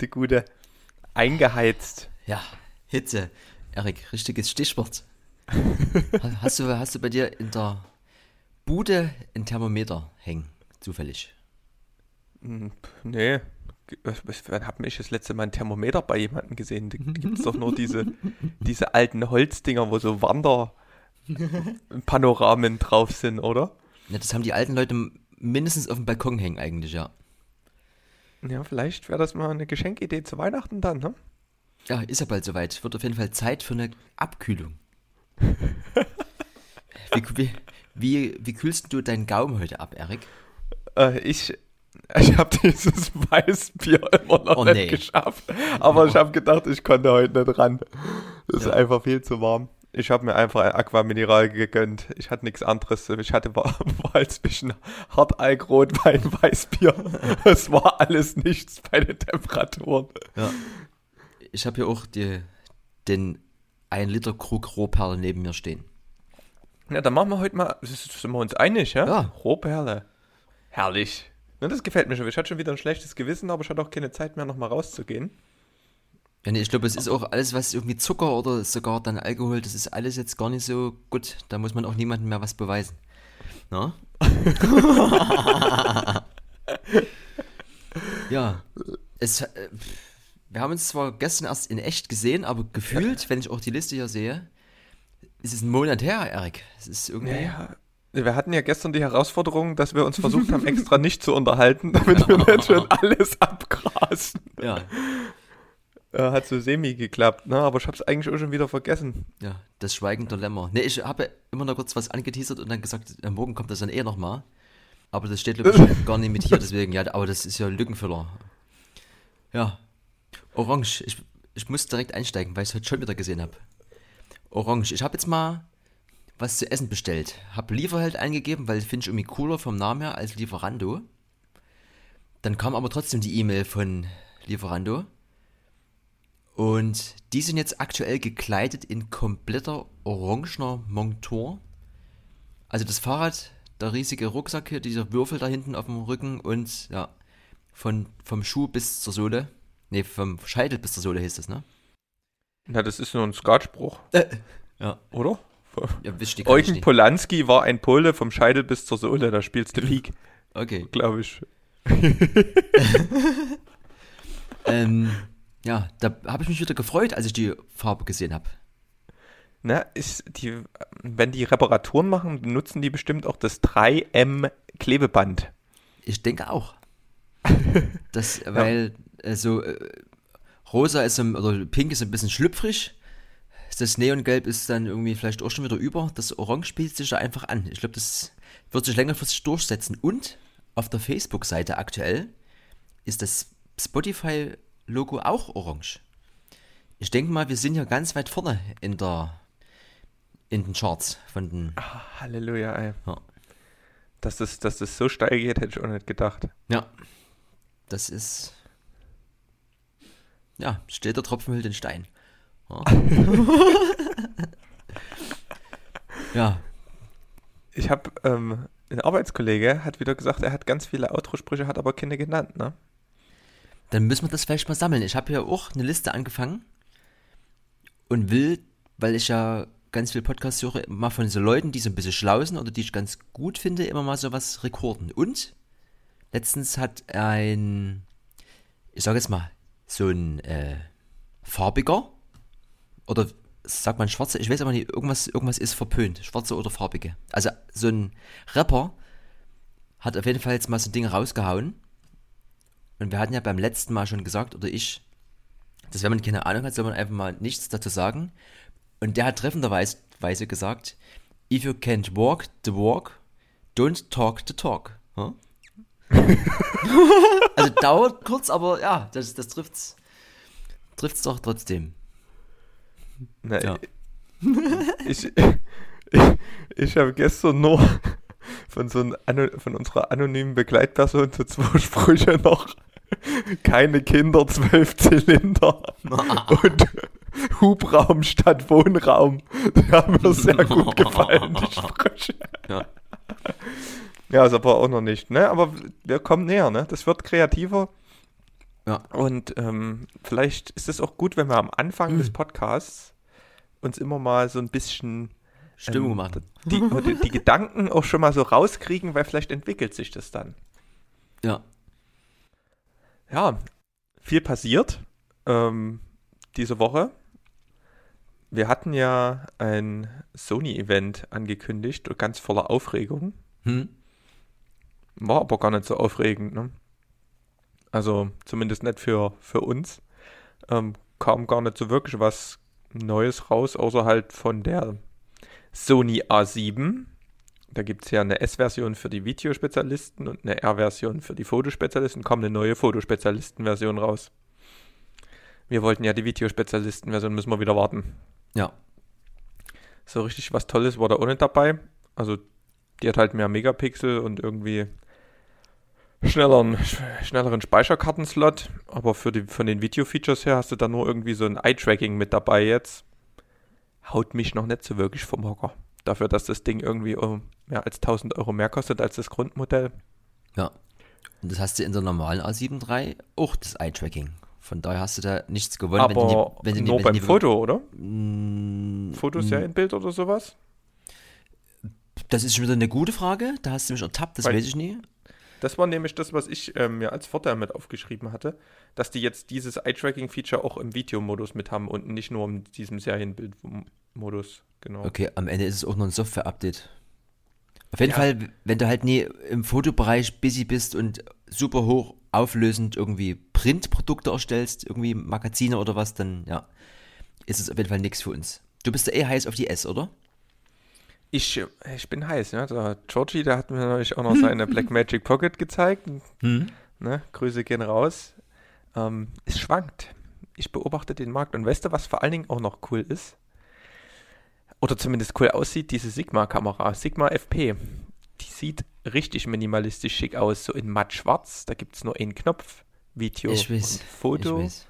Die gute. Eingeheizt. Ja, Hitze. Erik, richtiges Stichwort. hast, du, hast du bei dir in der Bude ein Thermometer hängen, zufällig? Hm, Nee. Wann hab ich das letzte Mal ein Thermometer bei jemandem gesehen? Da gibt es doch nur diese, diese alten Holzdinger, wo so Wanderpanoramen drauf sind, oder? Ja, das haben die alten Leute mindestens auf dem Balkon hängen eigentlich, ja. Ja, vielleicht wäre das mal eine Geschenkidee zu Weihnachten dann, ne? Ja, ist ja bald soweit. Wird auf jeden Fall Zeit für eine Abkühlung. wie, wie, wie, wie kühlst du deinen Gaumen heute ab, Erik? Äh, ich ich habe dieses Weißbier immer noch Oh, nicht nee. geschafft. Aber ich habe gedacht, ich konnte heute nicht ran. Ja. ist einfach viel zu warm. Ich habe mir einfach ein Aquamineral gegönnt. Ich hatte nichts anderes. Ich hatte Wahl zwischen Hartalk, Rotwein, Weißbier. Es war alles nichts bei den Temperaturen. Ja. Ich habe hier auch die, den 1 Liter Krug Rohperle neben mir stehen. Ja, dann machen wir heute mal, sind wir uns einig, ja? Ja. Rohperle. Herrlich. Ja, das gefällt mir schon. Ich hatte schon wieder ein schlechtes Gewissen, aber ich hatte auch keine Zeit mehr, nochmal rauszugehen. Ja, nee, ich glaube, es ist auch alles, was irgendwie Zucker oder sogar dann Alkohol, das ist alles jetzt gar nicht so gut. Da muss man auch niemandem mehr was beweisen. Na? ja, es, äh, wir haben uns zwar gestern erst in echt gesehen, aber gefühlt, wenn ich auch die Liste hier sehe, ist es ein Monat her, Erik. Es ist irgendwie. Ja, wir hatten ja gestern die Herausforderung, dass wir uns versucht haben, extra nicht zu unterhalten, damit wir nicht schon alles abgrasen. Ja, Äh, hat so semi geklappt, ne? aber ich habe es eigentlich auch schon wieder vergessen. ja, das Schweigen der Lämmer. Ne, ich habe immer noch kurz was angeteasert und dann gesagt, äh, morgen kommt das dann eh nochmal. Aber das steht, glaube ich, gar nicht mit hier, deswegen, ja, aber das ist ja Lückenfüller. Ja. Orange. Ich, ich muss direkt einsteigen, weil ich es heute schon wieder gesehen habe. Orange. Ich habe jetzt mal was zu essen bestellt. Habe Lieferheld eingegeben, weil finde ich irgendwie cooler vom Namen her als Lieferando. Dann kam aber trotzdem die E-Mail von Lieferando. Und die sind jetzt aktuell gekleidet in kompletter orangener Montur. Also das Fahrrad, der riesige Rucksack hier, dieser Würfel da hinten auf dem Rücken und ja, von, vom Schuh bis zur Sohle. Ne, vom Scheitel bis zur Sohle hieß das, ne? Na, das ist nur ein Skatspruch, Ja. oder? Ja, wisst ihr Eugen. Polanski war ein Pole vom Scheitel bis zur Sohle, da spielst du League, Okay. glaube ich. Ähm, ja, da habe ich mich wieder gefreut, als ich die Farbe gesehen habe. Na, ist die, wenn die Reparaturen machen, nutzen die bestimmt auch das 3M Klebeband. Ich denke auch. Das, weil äh, so äh, rosa ist ein, oder pink ist ein bisschen schlüpfrig. Das Neongelb ist dann irgendwie vielleicht auch schon wieder über. Das Orange spielt sich da einfach an. Ich glaube, das wird sich längerfristig durchsetzen. Und auf der Facebook-Seite aktuell ist das Spotify-Logo auch orange. Ich denke mal, wir sind ja ganz weit vorne in der in den Charts von den. Ah, Halleluja, ey. Ja. Dass das, dass das so steil geht, hätte ich auch nicht gedacht. Ja. Das ist. Ja, steht der Tropfen hüllt den Stein. Ja. ja, Ich habe, ähm, ein Arbeitskollege hat wieder gesagt, er hat ganz viele Outro-Sprüche, hat aber keine genannt, ne? Dann müssen wir das vielleicht mal sammeln. Ich habe ja auch eine Liste angefangen und will, weil ich ja ganz viel Podcasts höre, mal von so Leuten, die so ein bisschen schlau sind oder die ich ganz gut finde, immer mal sowas rekorden. Und letztens hat ein, ich sage jetzt mal, so ein äh, farbiger oder sagt man schwarze, ich weiß aber nicht, irgendwas, irgendwas ist verpönt, schwarze oder farbige. Also so ein Rapper hat auf jeden Fall jetzt mal so ein Ding rausgehauen. Und wir hatten ja beim letzten Mal schon gesagt, oder ich, dass wenn man keine Ahnung hat, soll man einfach mal nichts dazu sagen. Und der hat treffenderweise Weise gesagt, if you can't walk the walk, don't talk the talk. Hm? also dauert kurz, aber ja, das, das trifft's, trifft's doch trotzdem. Na, Ja. Ich, ich, ich habe gestern nur von, so einem, von unserer anonymen Begleitperson so zwei Sprüche noch. Keine Kinder, zwölf Zylinder und Hubraum statt Wohnraum. Die haben mir sehr gut gefallen, die Sprüche. Ja. Ja, ist aber auch noch nicht, ne? Aber wir kommen näher, ne? Das wird kreativer. Ja. Und ähm, vielleicht ist es auch gut, wenn wir am Anfang Mhm. des Podcasts uns immer mal so ein bisschen Stimmung ähm, machen. die, die, die Gedanken auch schon mal so rauskriegen, weil vielleicht entwickelt sich das dann. Ja. Ja, viel passiert ähm, diese Woche. Wir hatten ja ein Sony-Event angekündigt, ganz voller Aufregung. Hm? War aber gar nicht so aufregend, ne? Also zumindest nicht für, für uns. Ähm, kam gar nicht so wirklich was Neues raus, außer halt von der Sony A7. Da gibt es ja eine S-Version für die Videospezialisten und eine R-Version für die Fotospezialisten. Kam eine neue Fotospezialisten-Version raus. Wir wollten ja die Videospezialisten-Version, müssen wir wieder warten. Ja. So richtig was Tolles war da nicht dabei. Also die hat halt mehr Megapixel und irgendwie schnelleren, sch- schnelleren Speicherkartenslot. Aber für die, von den Video-Features her hast du da nur irgendwie so ein Eye-Tracking mit dabei jetzt. Haut mich noch nicht so wirklich vom Hocker. Dafür, dass das Ding irgendwie oh, mehr als 1000 Euro mehr kostet als das Grundmodell. Ja. Und das hast du in der normalen A7 III auch das Eye-Tracking. Von daher hast du da nichts gewonnen, Aber wenn die, wenn die, nur wenn beim Foto, oder? Mm, Fotos ja in Bild oder sowas? Das ist schon wieder eine gute Frage. Da hast du mich ertappt, das Weil- weiß ich nie. Das war nämlich das, was ich ähm, mir als Vorteil mit aufgeschrieben hatte, dass die jetzt dieses Eye-Tracking-Feature auch im Videomodus mit haben und nicht nur in diesem Serienbild-Modus. Genau. Okay, am Ende ist es auch noch ein Software-Update. Auf jeden Ja. Fall, wenn du halt nie im Fotobereich busy bist und super hoch auflösend irgendwie Printprodukte erstellst, irgendwie Magazine oder was, dann ja, ist es auf jeden Fall nichts für uns. Du bist ja eh heiß auf die S, oder? Ich, ich bin heiß, ja. Der Georgie, der hat mir neulich auch noch seine Blackmagic Pocket gezeigt. Hm? Ne? Grüße gehen raus. Ähm, es schwankt. Ich beobachte den Markt und weißt du, was vor allen Dingen auch noch cool ist? Oder zumindest cool aussieht, diese Sigma-Kamera, Sigma FP. Die sieht richtig minimalistisch schick aus, so in matt schwarz. Da gibt es nur einen Knopf, Video Ich weiß. und Foto. Ich weiß.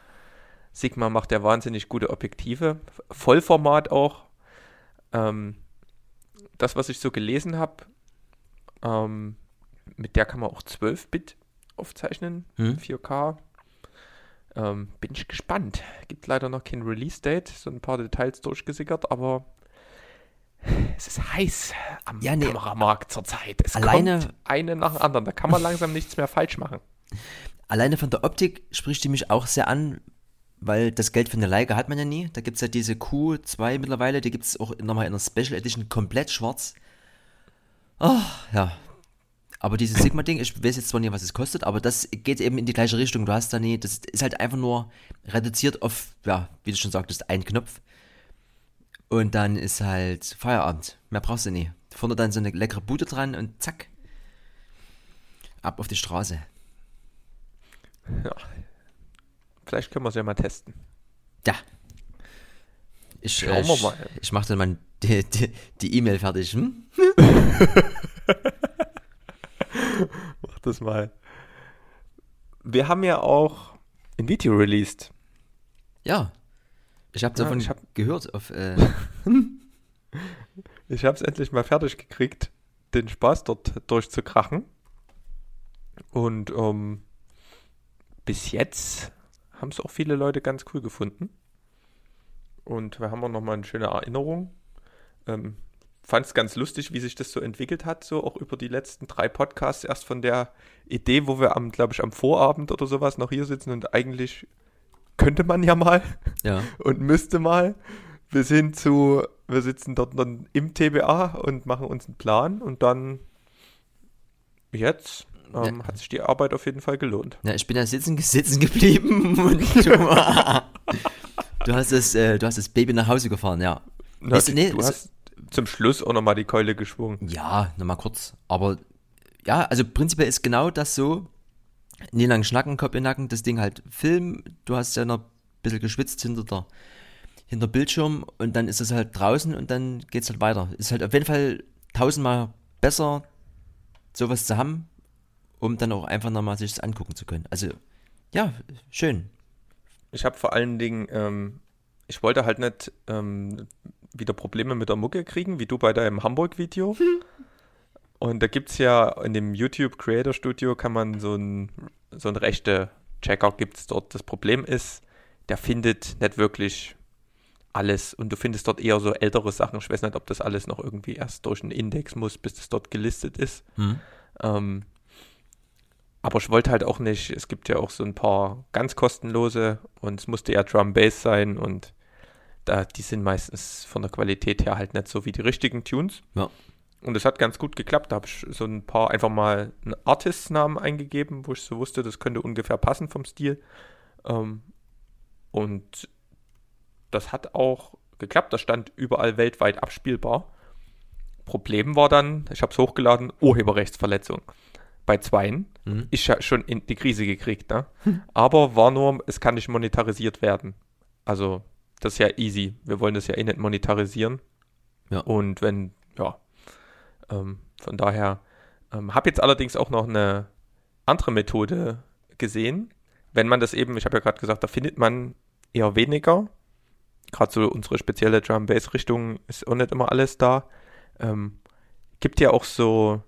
Sigma macht ja wahnsinnig gute Objektive. Vollformat auch. Ähm, das, was ich so gelesen habe, ähm, mit der kann man auch 12-Bit aufzeichnen, Hm? 4K. Ähm, bin ich gespannt. Gibt leider noch kein Release-Date, so ein paar Details durchgesickert, aber es ist heiß am Ja, nee. Kameramarkt zurzeit. Es Alleine- kommt eine nach dem anderen. Da kann man langsam nichts mehr falsch machen. Alleine von der Optik spricht die mich auch sehr an, weil das Geld für eine Leica hat man ja nie. Da gibt es ja diese Q2 mittlerweile, die gibt es auch nochmal in einer Special Edition komplett schwarz. Ah, ja. Aber dieses Sigma-Ding, ich weiß jetzt zwar nicht, was es kostet, aber das geht eben in die gleiche Richtung. Du hast da nie, das ist halt einfach nur reduziert auf, ja, wie du schon sagtest, ein Knopf. Und dann ist halt Feierabend. Mehr brauchst du nie. Vorne dann so eine leckere Bude dran und zack. Ab auf die Straße. Ja. Vielleicht können wir es ja mal testen. Ja. Ich, Schauen äh, wir ich, mal. ich mache dann mal die die- die E-Mail fertig. Hm? Mach das mal. Wir haben ja auch ein Video released. Ja. Ich habe Ja, davon ich hab- gehört. Auf, äh, Ich habe es endlich mal fertig gekriegt, den Spaß dort durchzukrachen. Und ähm, bis jetzt haben es auch viele Leute ganz cool gefunden. Und wir haben auch nochmal eine schöne Erinnerung. Ähm, Fand es ganz lustig, wie sich das so entwickelt hat, so auch über die letzten drei Podcasts. Erst von der Idee, wo wir am, glaube ich, am Vorabend oder sowas noch hier sitzen und eigentlich könnte man ja mal ja. und müsste mal. Wir sind zu, wir sitzen dort dann im TBA und machen uns einen Plan und dann jetzt ähm, hat sich die Arbeit auf jeden Fall gelohnt. ja, ich bin ja sitzen, sitzen geblieben und du, du, hast das, äh, du hast das Baby nach Hause gefahren, ja. Na, Weißt du, nee, du es- hast zum Schluss auch nochmal die Keule geschwungen. Ja, nochmal kurz. Aber ja, also prinzipiell ist genau das so. Nie lang schnacken, Kopf in Nacken, das Ding halt Film. Du hast ja noch ein bisschen geschwitzt hinter der hinter Bildschirm und dann ist es halt draußen und dann geht's halt weiter. Ist halt auf jeden Fall tausendmal besser, sowas zu haben, um dann auch einfach nochmal sich das angucken zu können. Also, ja, schön. Ich habe vor allen Dingen, ähm, ich wollte halt nicht ähm, wieder Probleme mit der Mucke kriegen, wie du bei deinem Hamburg-Video. Und da gibt es ja in dem YouTube Creator Studio kann man so ein, so ein rechte Checker gibt es dort. Das Problem ist, der findet nicht wirklich alles und du findest dort eher so ältere Sachen. Ich weiß nicht, ob das alles noch irgendwie erst durch einen Index muss, bis das dort gelistet ist. Hm. Ähm, aber ich wollte halt auch nicht, es gibt ja auch so ein paar ganz kostenlose und es musste ja Drum Bass sein und da, die sind meistens von der Qualität her halt nicht so wie die richtigen Tunes. Ja. Und es hat ganz gut geklappt. Da habe ich so ein paar einfach mal einen Artist-Namen eingegeben, wo ich so wusste, das könnte ungefähr passen vom Stil. Ähm, und das hat auch geklappt. Das stand überall weltweit abspielbar. Problem war dann, ich habe es hochgeladen, Urheberrechtsverletzung. Bei zweien. Mhm. Ich ja schon in die Krise gekriegt, ne? Aber war nur, es kann nicht monetarisiert werden. Also, das ist ja easy. Wir wollen das ja eh nicht monetarisieren. Ja. Und wenn, ja. Ähm, von daher ähm, habe jetzt allerdings auch noch eine andere Methode gesehen. Wenn man das eben, ich habe ja gerade gesagt, da findet man eher weniger. Gerade so unsere spezielle Drum Bass Richtung ist auch nicht immer alles da. Ähm, gibt ja auch so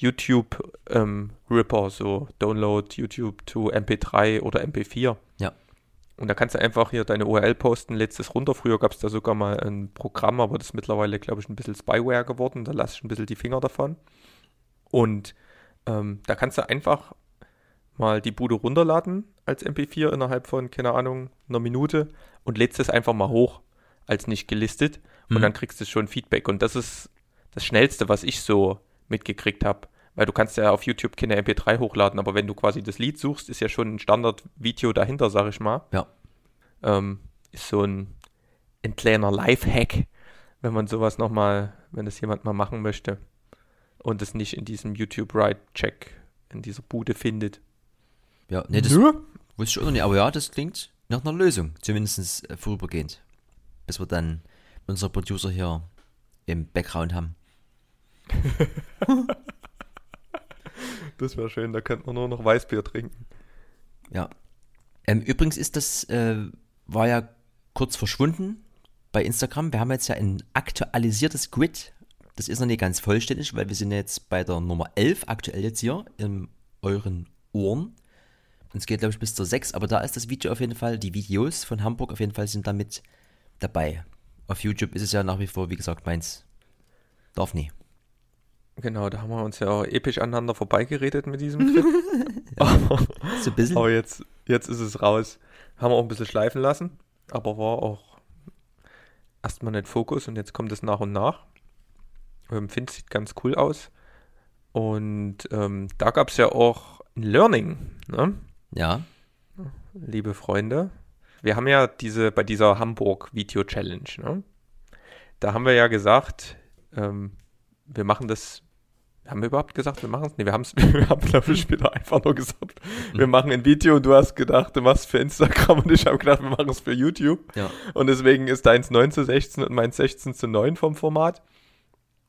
YouTube ähm, Ripper, so Download YouTube to MP3 oder MP4. Ja. Und da kannst du einfach hier deine URL posten, lädst es runter. Früher gab es da sogar mal ein Programm, aber das ist mittlerweile, glaube ich, ein bisschen Spyware geworden. Da lasse ich ein bisschen die Finger davon. Und ähm, da kannst du einfach mal die Bude runterladen als MP4 innerhalb von, keine Ahnung, einer Minute und lädst es einfach mal hoch als nicht gelistet und Mhm. dann kriegst du schon Feedback. Und das ist das Schnellste, was ich so mitgekriegt habe. Weil du kannst ja auf YouTube keine MP3 hochladen, aber wenn du quasi das Lied suchst, ist ja schon ein Standard-Video dahinter, sag ich mal. Ja. Ähm, ist so ein, ein kleiner Live-Hack, wenn man sowas nochmal, wenn das jemand mal machen möchte und es nicht in diesem YouTube-Ride-Check in dieser Bude findet. Ja, nee, das Nö. wusste ich auch noch nicht, aber ja, das klingt nach einer Lösung, zumindest äh, vorübergehend. Bis wir dann unsere Producer hier im Background haben. Das wäre schön, da könnte man nur noch Weißbier trinken. Ja. Ähm, übrigens ist das, äh, war ja kurz verschwunden bei Instagram. Wir haben jetzt ja ein aktualisiertes Grid. Das ist noch nicht ganz vollständig, weil wir sind jetzt bei der Nummer 11 aktuell jetzt hier in euren Ohren. Es geht, glaube ich, bis zur 6, aber da ist das Video auf jeden Fall, die Videos von Hamburg auf jeden Fall sind damit dabei. Auf YouTube ist es ja nach wie vor, wie gesagt, meins. Darf nie. Genau, da haben wir uns ja auch episch aneinander vorbeigeredet mit diesem Clip. aber, So ein bisschen. aber jetzt, jetzt ist es raus. Haben wir auch ein bisschen schleifen lassen, aber war auch erstmal nicht Fokus und jetzt kommt es nach und nach. Ähm, Finde, sieht ganz cool aus. Und ähm, da gab es ja auch ein Learning, ne? Ja, liebe Freunde. Wir haben ja diese, bei dieser Hamburg-Video-Challenge, ne? Da haben wir ja gesagt, ähm, wir machen das. Haben wir überhaupt gesagt, wir machen es? Nee, wir, haben's, wir haben, glaube ich, später einfach nur gesagt, wir machen ein Video und du hast gedacht, du machst für Instagram und ich habe gedacht, wir machen es für YouTube. ja. Und deswegen ist deins 9 zu 16 und meins 16 zu 9 vom Format.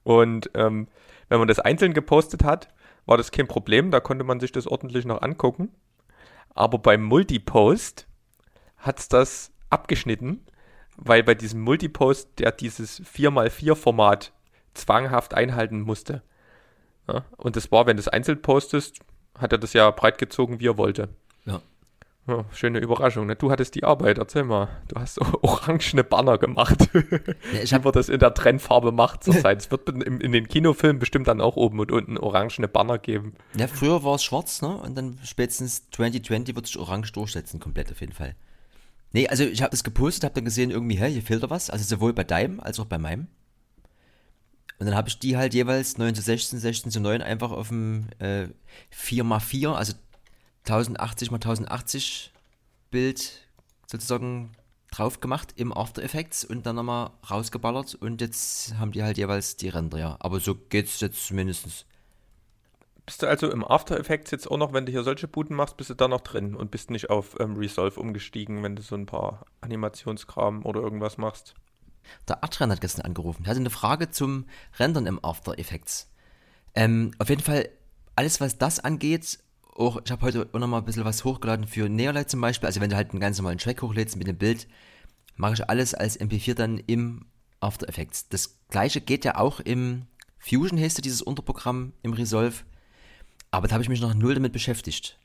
Und ähm, wenn man das einzeln gepostet hat, war das kein Problem, da konnte man sich das ordentlich noch angucken. Aber beim Multipost hat es das abgeschnitten, weil bei diesem Multipost der dieses 4x4-Format zwanghaft einhalten musste. Ja, und das war, wenn du es einzeln postest, hat er das ja breit gezogen, wie er wollte. Ja. Ja, schöne Überraschung. Ne? Du hattest die Arbeit, erzähl mal. Du hast orangene Banner gemacht. Ja, ich Wie hab- man das in der Trendfarbe macht zurzeit. es wird in, in den Kinofilmen bestimmt dann auch oben und unten orangene Banner geben. Ja, früher war es schwarz, ne? Und dann spätestens 2020 wird sich orange durchsetzen, komplett auf jeden Fall. Nee, also ich habe das gepostet, habe dann gesehen, irgendwie, hä, hier fehlt da was. Also sowohl bei deinem als auch bei meinem. Und dann habe ich die halt jeweils 9 zu 16, 16 zu 9 einfach auf dem äh, 4x4, also 1080 x 1080 Bild sozusagen drauf gemacht im After Effects und dann nochmal rausgeballert und jetzt haben die halt jeweils die Ränder, ja. Aber so geht's jetzt zumindest. Bist du also im After Effects jetzt auch noch, wenn du hier solche Buden machst, bist du da noch drin und bist nicht auf ähm, Resolve umgestiegen, wenn du so ein paar Animationskram oder irgendwas machst? Der Adrian hat gestern angerufen. Er hatte eine Frage zum Rendern im After Effects. Ähm, auf jeden Fall, alles was das angeht, auch, ich habe heute auch noch mal ein bisschen was hochgeladen für Neolight zum Beispiel. Also wenn du halt einen ganz normalen Track hochlädst mit dem Bild, mache ich alles als MP4 dann im After Effects. Das gleiche geht ja auch im Fusion, heißt ja dieses Unterprogramm im Resolve. Aber da habe ich mich noch null damit beschäftigt.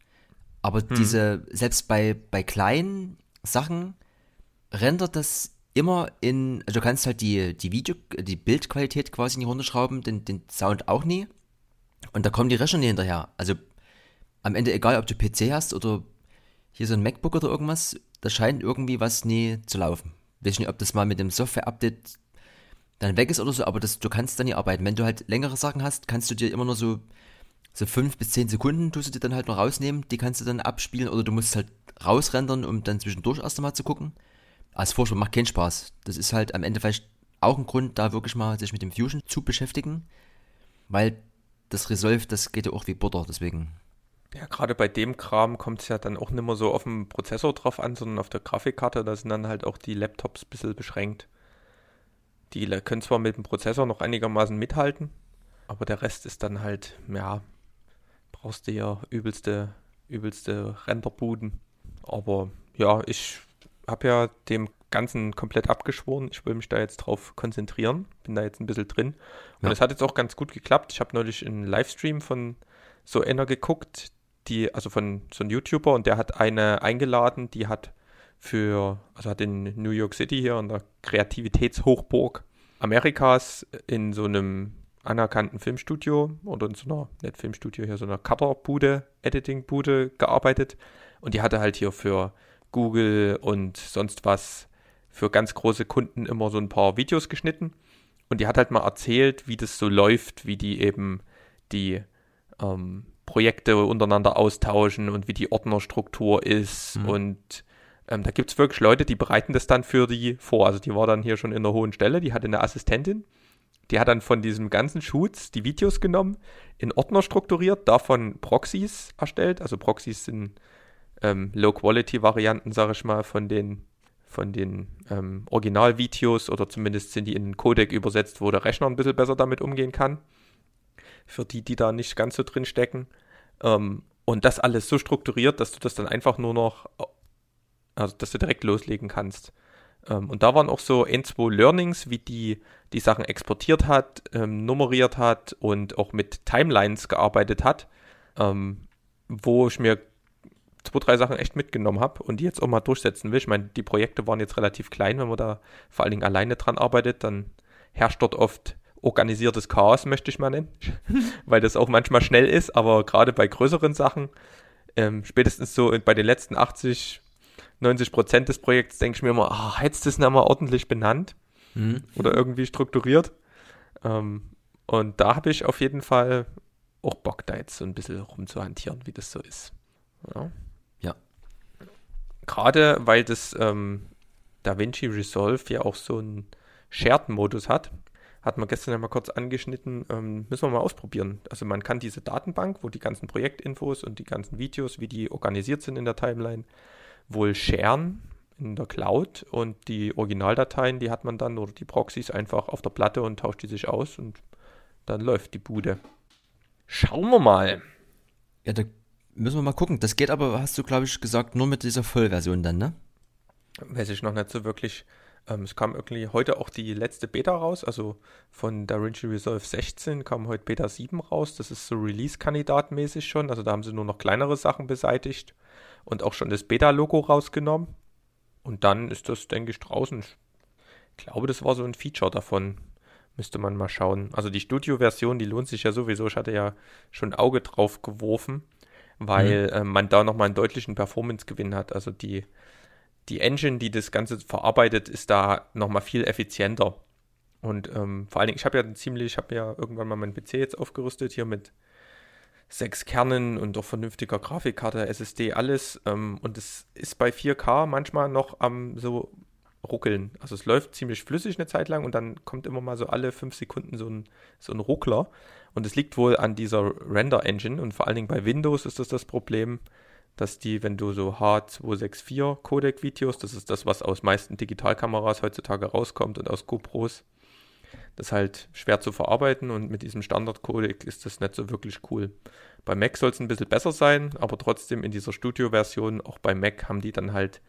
Aber hm. diese, selbst bei, bei kleinen Sachen rendert das immer in, also du kannst halt die, die Video, die Bildqualität quasi nicht runterschrauben, den, den Sound auch nie. Und da kommen die Rechner nie hinterher. Also am Ende egal, ob du PC hast oder hier so ein MacBook oder irgendwas, da scheint irgendwie was nie zu laufen. Weiß nicht, ob das mal mit dem Software-Update dann weg ist oder so, aber das, du kannst dann nie arbeiten. Wenn du halt längere Sachen hast, kannst du dir immer nur so, so fünf bis zehn Sekunden tust du dir dann halt noch rausnehmen, die kannst du dann abspielen oder du musst halt rausrendern, um dann zwischendurch erst einmal zu gucken. Als Vorschlag macht keinen Spaß. Das ist halt am Ende vielleicht auch ein Grund, da wirklich mal sich mit dem Fusion zu beschäftigen, weil das Resolve, das geht ja auch wie Butter, deswegen. Ja, gerade bei dem Kram kommt es ja dann auch nicht mehr so auf den Prozessor drauf an, sondern auf der Grafikkarte. Da sind dann halt auch die Laptops ein bisschen beschränkt. Die können zwar mit dem Prozessor noch einigermaßen mithalten, aber der Rest ist dann halt, ja, brauchst du ja übelste, übelste Renderbuden. Aber ja, ich habe ja dem Ganzen komplett abgeschworen. Ich will mich da jetzt drauf konzentrieren. Bin da jetzt ein bisschen drin. Und es ja. hat jetzt auch ganz gut geklappt. Ich habe neulich einen Livestream von so einer geguckt, die, also von so einem YouTuber, und der hat eine eingeladen, die hat für, also hat in New York City hier in der Kreativitätshochburg Amerikas in so einem anerkannten Filmstudio oder in so einer, nicht Filmstudio, hier so einer Cutterbude, Editingbude gearbeitet. Und die hatte halt hier für Google und sonst was für ganz große Kunden immer so ein paar Videos geschnitten. Und die hat halt mal erzählt, wie das so läuft, wie die eben die ähm, Projekte untereinander austauschen und wie die Ordnerstruktur ist. Mhm. Und ähm, da gibt es wirklich Leute, die bereiten das dann für die vor. Also die war dann hier schon in der hohen Stelle, die hatte eine Assistentin. Die hat dann von diesem ganzen Shoots die Videos genommen, in Ordner strukturiert, davon Proxys erstellt. Also Proxys sind ähm, Low-Quality-Varianten, sage ich mal, von den, von den ähm, Originalvideos oder zumindest sind die in einen Codec übersetzt, wo der Rechner ein bisschen besser damit umgehen kann. Für die, die da nicht ganz so drin stecken. Ähm, und das alles so strukturiert, dass du das dann einfach nur noch, also dass du direkt loslegen kannst. Ähm, und da waren auch so ein, zwei Learnings, wie die die Sachen exportiert hat, ähm, nummeriert hat und auch mit Timelines gearbeitet hat, ähm, wo ich mir zwei, drei Sachen echt mitgenommen habe und die jetzt auch mal durchsetzen will. Ich meine, die Projekte waren jetzt relativ klein, wenn man da vor allen Dingen alleine dran arbeitet, dann herrscht dort oft organisiertes Chaos, möchte ich mal nennen, weil das auch manchmal schnell ist, aber gerade bei größeren Sachen, ähm, spätestens so bei den letzten 80, 90 Prozent des Projekts denke ich mir immer, ah, hättest du es nochmal ordentlich benannt mhm. oder irgendwie strukturiert. Ähm, und da habe ich auf jeden Fall auch Bock, da jetzt so ein bisschen rumzuhantieren, wie das so ist. Ja. Gerade weil das ähm, DaVinci Resolve ja auch so einen Shared-Modus hat, hat man gestern ja mal kurz angeschnitten, ähm, müssen wir mal ausprobieren. Also man kann diese Datenbank, wo die ganzen Projektinfos und die ganzen Videos, wie die organisiert sind in der Timeline, wohl sharen in der Cloud und die Originaldateien, die hat man dann oder die Proxys einfach auf der Platte und tauscht die sich aus und dann läuft die Bude. Schauen wir mal. Ja, da Müssen wir mal gucken. Das geht aber, hast du, glaube ich, gesagt, nur mit dieser Vollversion dann, ne? Weiß ich noch nicht so wirklich. Ähm, es kam irgendwie heute auch die letzte Beta raus, also von DaVinci Resolve 16 kam heute Beta 7 raus. Das ist so Release-Kandidat-mäßig schon. Also da haben sie nur noch kleinere Sachen beseitigt und auch schon das Beta-Logo rausgenommen. Und dann ist das, denke ich, draußen. Ich glaube, das war so ein Feature davon. Müsste man mal schauen. Also die Studio-Version, die lohnt sich ja sowieso. Ich hatte ja schon ein Auge drauf geworfen weil mhm. äh, man da nochmal einen deutlichen Performance-Gewinn hat. Also die, die Engine, die das Ganze verarbeitet, ist da nochmal viel effizienter. Und ähm, vor allen Dingen, ich habe ja ziemlich, ich habe ja irgendwann mal meinen PC jetzt aufgerüstet, hier mit sechs Kernen und auch vernünftiger Grafikkarte, SSD, alles. Ähm, und es ist bei 4K manchmal noch am so ruckeln. Also es läuft ziemlich flüssig eine Zeit lang und dann kommt immer mal so alle fünf Sekunden so ein, so ein Ruckler. Und es liegt wohl an dieser Render-Engine und vor allen Dingen bei Windows ist das das Problem, dass die, wenn du so H264 Codec-Videos, das ist das, was aus meisten Digitalkameras heutzutage rauskommt und aus GoPros, das ist halt schwer zu verarbeiten und mit diesem Standard-Codec ist das nicht so wirklich cool. Bei Mac soll es ein bisschen besser sein, aber trotzdem in dieser Studio-Version, auch bei Mac, haben die dann halt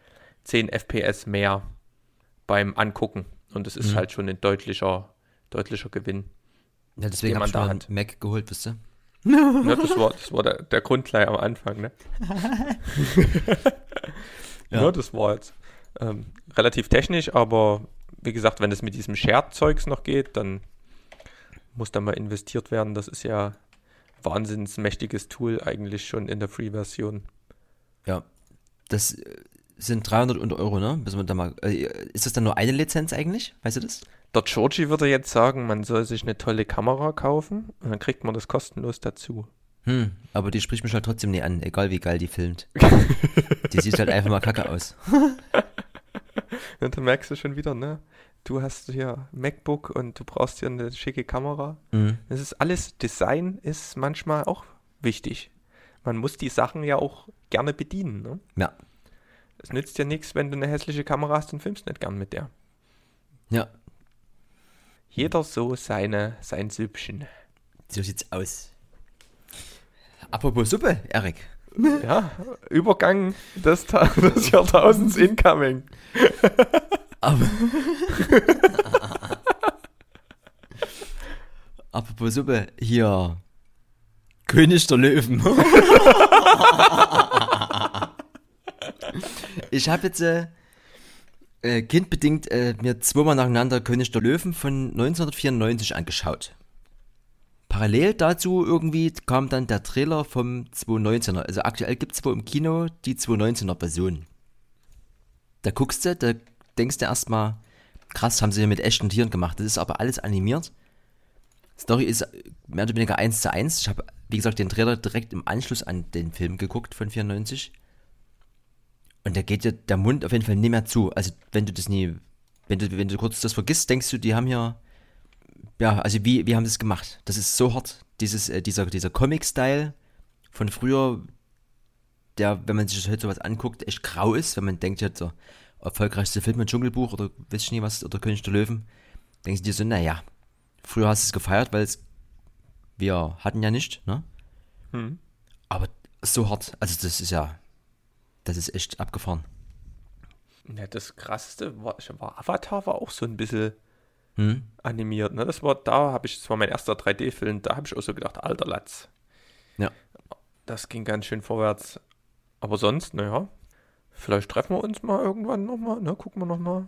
10 FPS mehr beim Angucken. Und das ist mhm. halt schon ein deutlicher, deutlicher Gewinn. Ja, deswegen habe ich mir einen Mac geholt, wisst ihr? ja, das war, das war der, der Grund gleich am Anfang, ne? ja. ja. das war jetzt ähm, relativ technisch, aber wie gesagt, wenn es mit diesem Shared-Zeugs noch geht, dann muss da mal investiert werden. Das ist ja wahnsinns mächtiges Tool eigentlich schon in der Free-Version. Ja, das sind 300 Euro, ne? Müssen wir da mal, äh, ist das dann nur eine Lizenz eigentlich? Weißt du das? Der Georgie würde jetzt sagen, man soll sich eine tolle Kamera kaufen und dann kriegt man das kostenlos dazu. Hm, aber die spricht mich halt trotzdem nie an, egal wie geil die filmt. die sieht halt einfach mal kacke aus. und dann merkst du schon wieder, ne? Du hast hier MacBook und du brauchst hier eine schicke Kamera. Mhm. Das ist alles, Design ist manchmal auch wichtig. Man muss die Sachen ja auch gerne bedienen, ne? Ja. Es nützt ja nichts, wenn du eine hässliche Kamera hast und filmst nicht gern mit der. Ja, jeder so seine, sein Süppchen. So sieht's aus. Apropos Suppe, Erik. Ja, Übergang des, des Jahrtausends incoming. Aber Apropos Suppe, hier. König der Löwen. ich habe jetzt äh, äh, kindbedingt äh, mir zweimal nacheinander König der Löwen von 1994 angeschaut. Parallel dazu irgendwie kam dann der Trailer vom 219er. Also aktuell gibt es wohl im Kino die 219er Version. Da guckst du, da denkst du erstmal, krass, haben sie hier mit echten Tieren gemacht. Das ist aber alles animiert. Story ist mehr oder weniger 1 zu 1. Ich habe, wie gesagt, den Trailer direkt im Anschluss an den Film geguckt von 94. Und da geht dir der Mund auf jeden Fall nicht mehr zu. Also wenn du das nie, wenn du, wenn du kurz das vergisst, denkst du, die haben hier, ja, also wie, wie haben das gemacht? Das ist so hart. Dieses, äh, dieser, dieser Comic-Style von früher, der, wenn man sich heute sowas anguckt, echt grau ist, wenn man denkt, ja, der erfolgreichste Film mit Dschungelbuch oder weiß ich nie was, oder König der Löwen, denkst du dir so, naja, früher hast du es gefeiert, weil es, wir hatten ja nicht, ne? Hm. Aber so hart, also das ist ja, das ist echt abgefahren. Ja, das krasseste war, war Avatar war auch so ein bisschen hm? animiert. Ne? Das war, da habe ich, das war mein erster 3D-Film, da habe ich auch so gedacht, alter Latz. Ja. Das ging ganz schön vorwärts. Aber sonst, naja, vielleicht treffen wir uns mal irgendwann nochmal, ne? Gucken wir nochmal.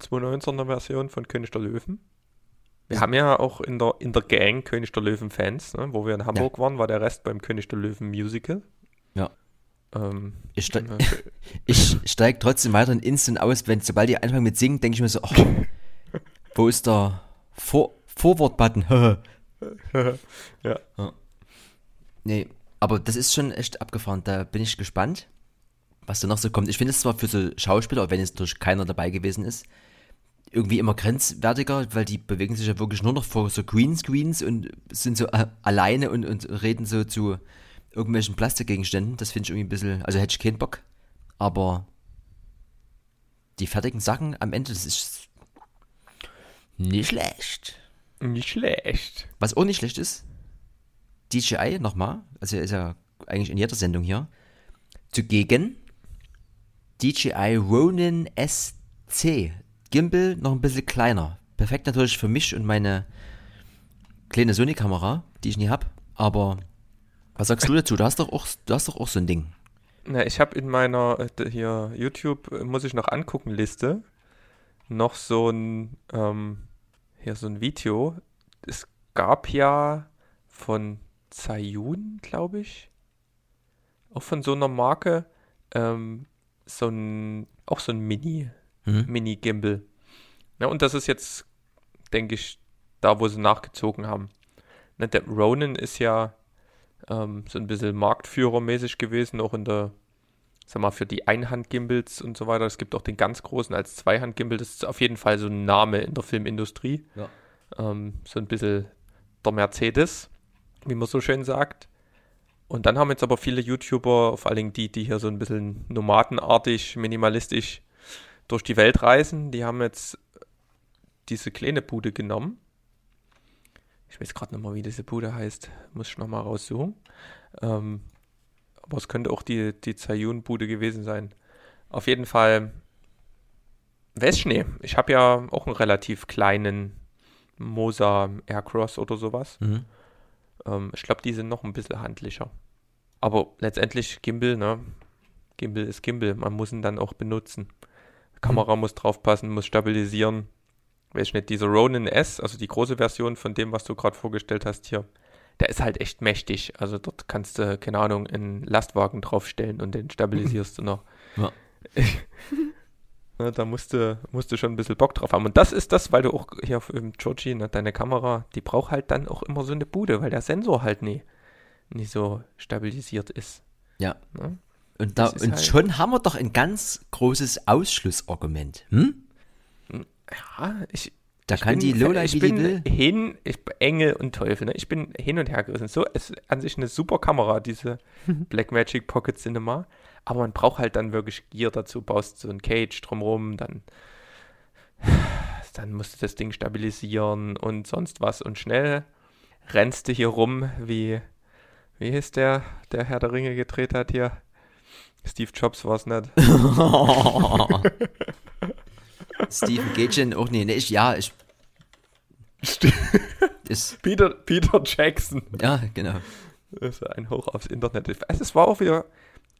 219er Version von König der Löwen. Wir haben ja auch in der, in der Gang König der Löwen Fans, ne? wo wir in Hamburg ja. waren, war der Rest beim König der Löwen Musical. Ja. Ähm, ich, steig, ich steige trotzdem weiter in Instant aus, wenn sobald die anfangen mit Singen, denke ich mir so, oh, wo ist der Vor Forward-Button? ja. ja. Nee, aber das ist schon echt abgefahren. Da bin ich gespannt, was da noch so kommt. Ich finde es zwar für so Schauspieler, auch wenn jetzt durch keiner dabei gewesen ist, irgendwie immer grenzwertiger, weil die bewegen sich ja wirklich nur noch vor so Greenscreens und sind so äh, alleine und, und reden so zu irgendwelchen Plastikgegenständen. Das finde ich irgendwie ein bisschen, also hätte ich keinen Bock. Aber die fertigen Sachen am Ende, das ist nicht schlecht. Nicht schlecht. Was auch nicht schlecht ist, DJI nochmal, also ist ja eigentlich in jeder Sendung hier, zugegen DJI Ronin SC. Gimbal noch ein bisschen kleiner. Perfekt natürlich für mich und meine kleine Sony-Kamera, die ich nie habe, aber was sagst du dazu? Du hast doch auch, du hast doch auch so ein Ding. Na, ich habe in meiner äh, hier YouTube äh, muss ich noch angucken Liste noch so ein ähm, hier so ein Video. Es gab ja von Zayun, glaube ich, auch von so einer Marke ähm, so ein auch so ein Mini mhm. Mini Gimbal. Ja, und das ist jetzt, denke ich, da, wo sie nachgezogen haben. Ne, der Ronin ist ja ähm, so ein bisschen marktführermäßig gewesen, auch in der, sag mal, für die Einhand-Gimbals und so weiter. Es gibt auch den ganz großen als Zweihand-Gimbal. Das ist auf jeden Fall so ein Name in der Filmindustrie. Ja. Ähm, so ein bisschen der Mercedes, wie man so schön sagt. Und dann haben jetzt aber viele YouTuber, vor allem die, die hier so ein bisschen nomadenartig, minimalistisch durch die Welt reisen, die haben jetzt diese kleine Bude genommen ich weiß gerade nicht mal, wie diese Bude heißt. Muss ich nochmal raussuchen. Ähm, aber es könnte auch die, die Zayun-Bude gewesen sein. Auf jeden Fall Westschnee. Ich habe ja auch einen relativ kleinen Mosa Aircross oder sowas. Mhm. Ähm, ich glaube, die sind noch ein bisschen handlicher. Aber letztendlich Gimbal, ne? Gimbal ist Gimbal. Man muss ihn dann auch benutzen. Kamera mhm. muss draufpassen, muss stabilisieren. Weiß ich nicht, dieser Ronin S, also die große Version von dem, was du gerade vorgestellt hast hier, der ist halt echt mächtig. Also dort kannst du, keine Ahnung, einen Lastwagen draufstellen und den stabilisierst du noch. Ja. da musst du, musst du schon ein bisschen Bock drauf haben. Und das ist das, weil du auch hier im Georgie, ne, deine Kamera, die braucht halt dann auch immer so eine Bude, weil der Sensor halt nie, nie so stabilisiert ist. Ja. Ne? Und, da, und halt schon haben wir doch ein ganz großes Ausschlussargument. Hm? Ja, ich. Da ich kann bin, die Lola, ich bin will. hin, ich, Engel und Teufel, ne? ich bin hin und her gerissen. So, es ist an sich eine super Kamera, diese Blackmagic Pocket Cinema. Aber man braucht halt dann wirklich Gear dazu. Baust so ein Cage drumrum, dann, dann musst du das Ding stabilisieren und sonst was. Und schnell rennst du hier rum, wie, wie hieß der, der Herr der Ringe gedreht hat hier? Steve Jobs war es nicht. Stephen Gagin auch nee, nee, ich, ja, ich. ist, Peter, Peter Jackson. Ja, genau. Das ist ein Hoch aufs Internet. Also es war auch wieder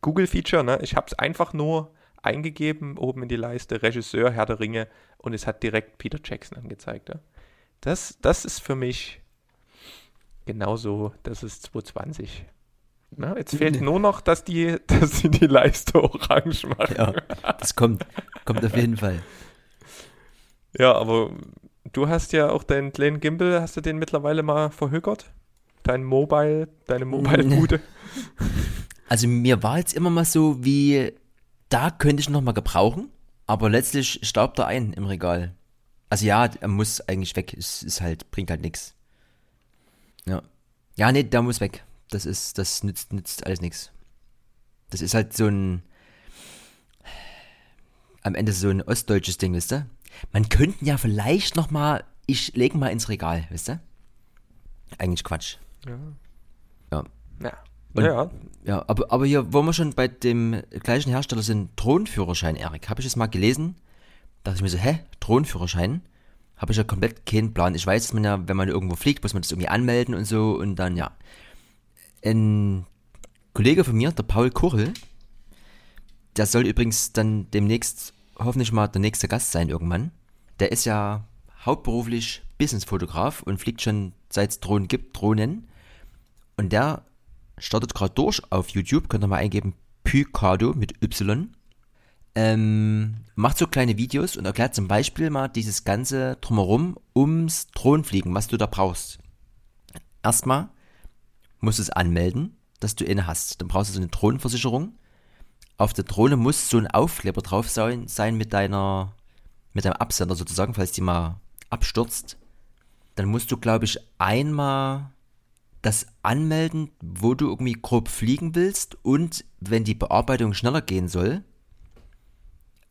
Google-Feature, ne? Ich habe es einfach nur eingegeben, oben in die Leiste, Regisseur, Herr der Ringe, und es hat direkt Peter Jackson angezeigt. Ja? Das, das ist für mich genauso, das ist 220. Na, jetzt fehlt nur noch, dass die, dass sie die Leiste orange machen. Ja, das kommt, kommt auf jeden Fall. Ja, aber du hast ja auch deinen kleinen Gimbal, hast du den mittlerweile mal verhökert? Dein Mobile, deine Mobile-Bude? Also mir war jetzt immer mal so, wie, da könnte ich noch mal gebrauchen, aber letztlich staubt er ein im Regal. Also ja, er muss eigentlich weg, es ist halt, bringt halt nichts. Ja. Ja, nee, der muss weg. Das ist, das nützt, nützt alles nichts. Das ist halt so ein, am Ende so ein ostdeutsches Ding, wisst ihr? Man könnte ja vielleicht noch mal, ich lege mal ins Regal, wisst ihr? Eigentlich Quatsch. Ja. Ja. Ja. Und, ja. ja, aber, aber hier, wo wir schon bei dem gleichen Hersteller sind, Drohnenführerschein, Erik, habe ich es mal gelesen, dachte ich mir so, hä, Drohnenführerschein? Habe ich ja komplett keinen Plan. Ich weiß, dass man ja, wenn man irgendwo fliegt, muss man das irgendwie anmelden und so und dann, ja. Ein Kollege von mir, der Paul Kuchel, der soll übrigens dann demnächst hoffentlich mal der nächste Gast sein irgendwann. Der ist ja hauptberuflich Businessfotograf und fliegt schon seit es Drohnen gibt, Drohnen. Und der startet gerade durch auf YouTube, könnt ihr mal eingeben, Picado mit Y. Ähm, macht so kleine Videos und erklärt zum Beispiel mal dieses ganze Drumherum ums Drohnenfliegen, was du da brauchst. Erstmal musst du es anmelden, dass du eine hast. Dann brauchst du so eine Drohnenversicherung. Auf der Drohne muss so ein Aufkleber drauf sein, sein mit deiner, mit deinem Absender sozusagen, falls die mal abstürzt. Dann musst du, glaube ich, einmal das anmelden, wo du irgendwie grob fliegen willst und wenn die Bearbeitung schneller gehen soll,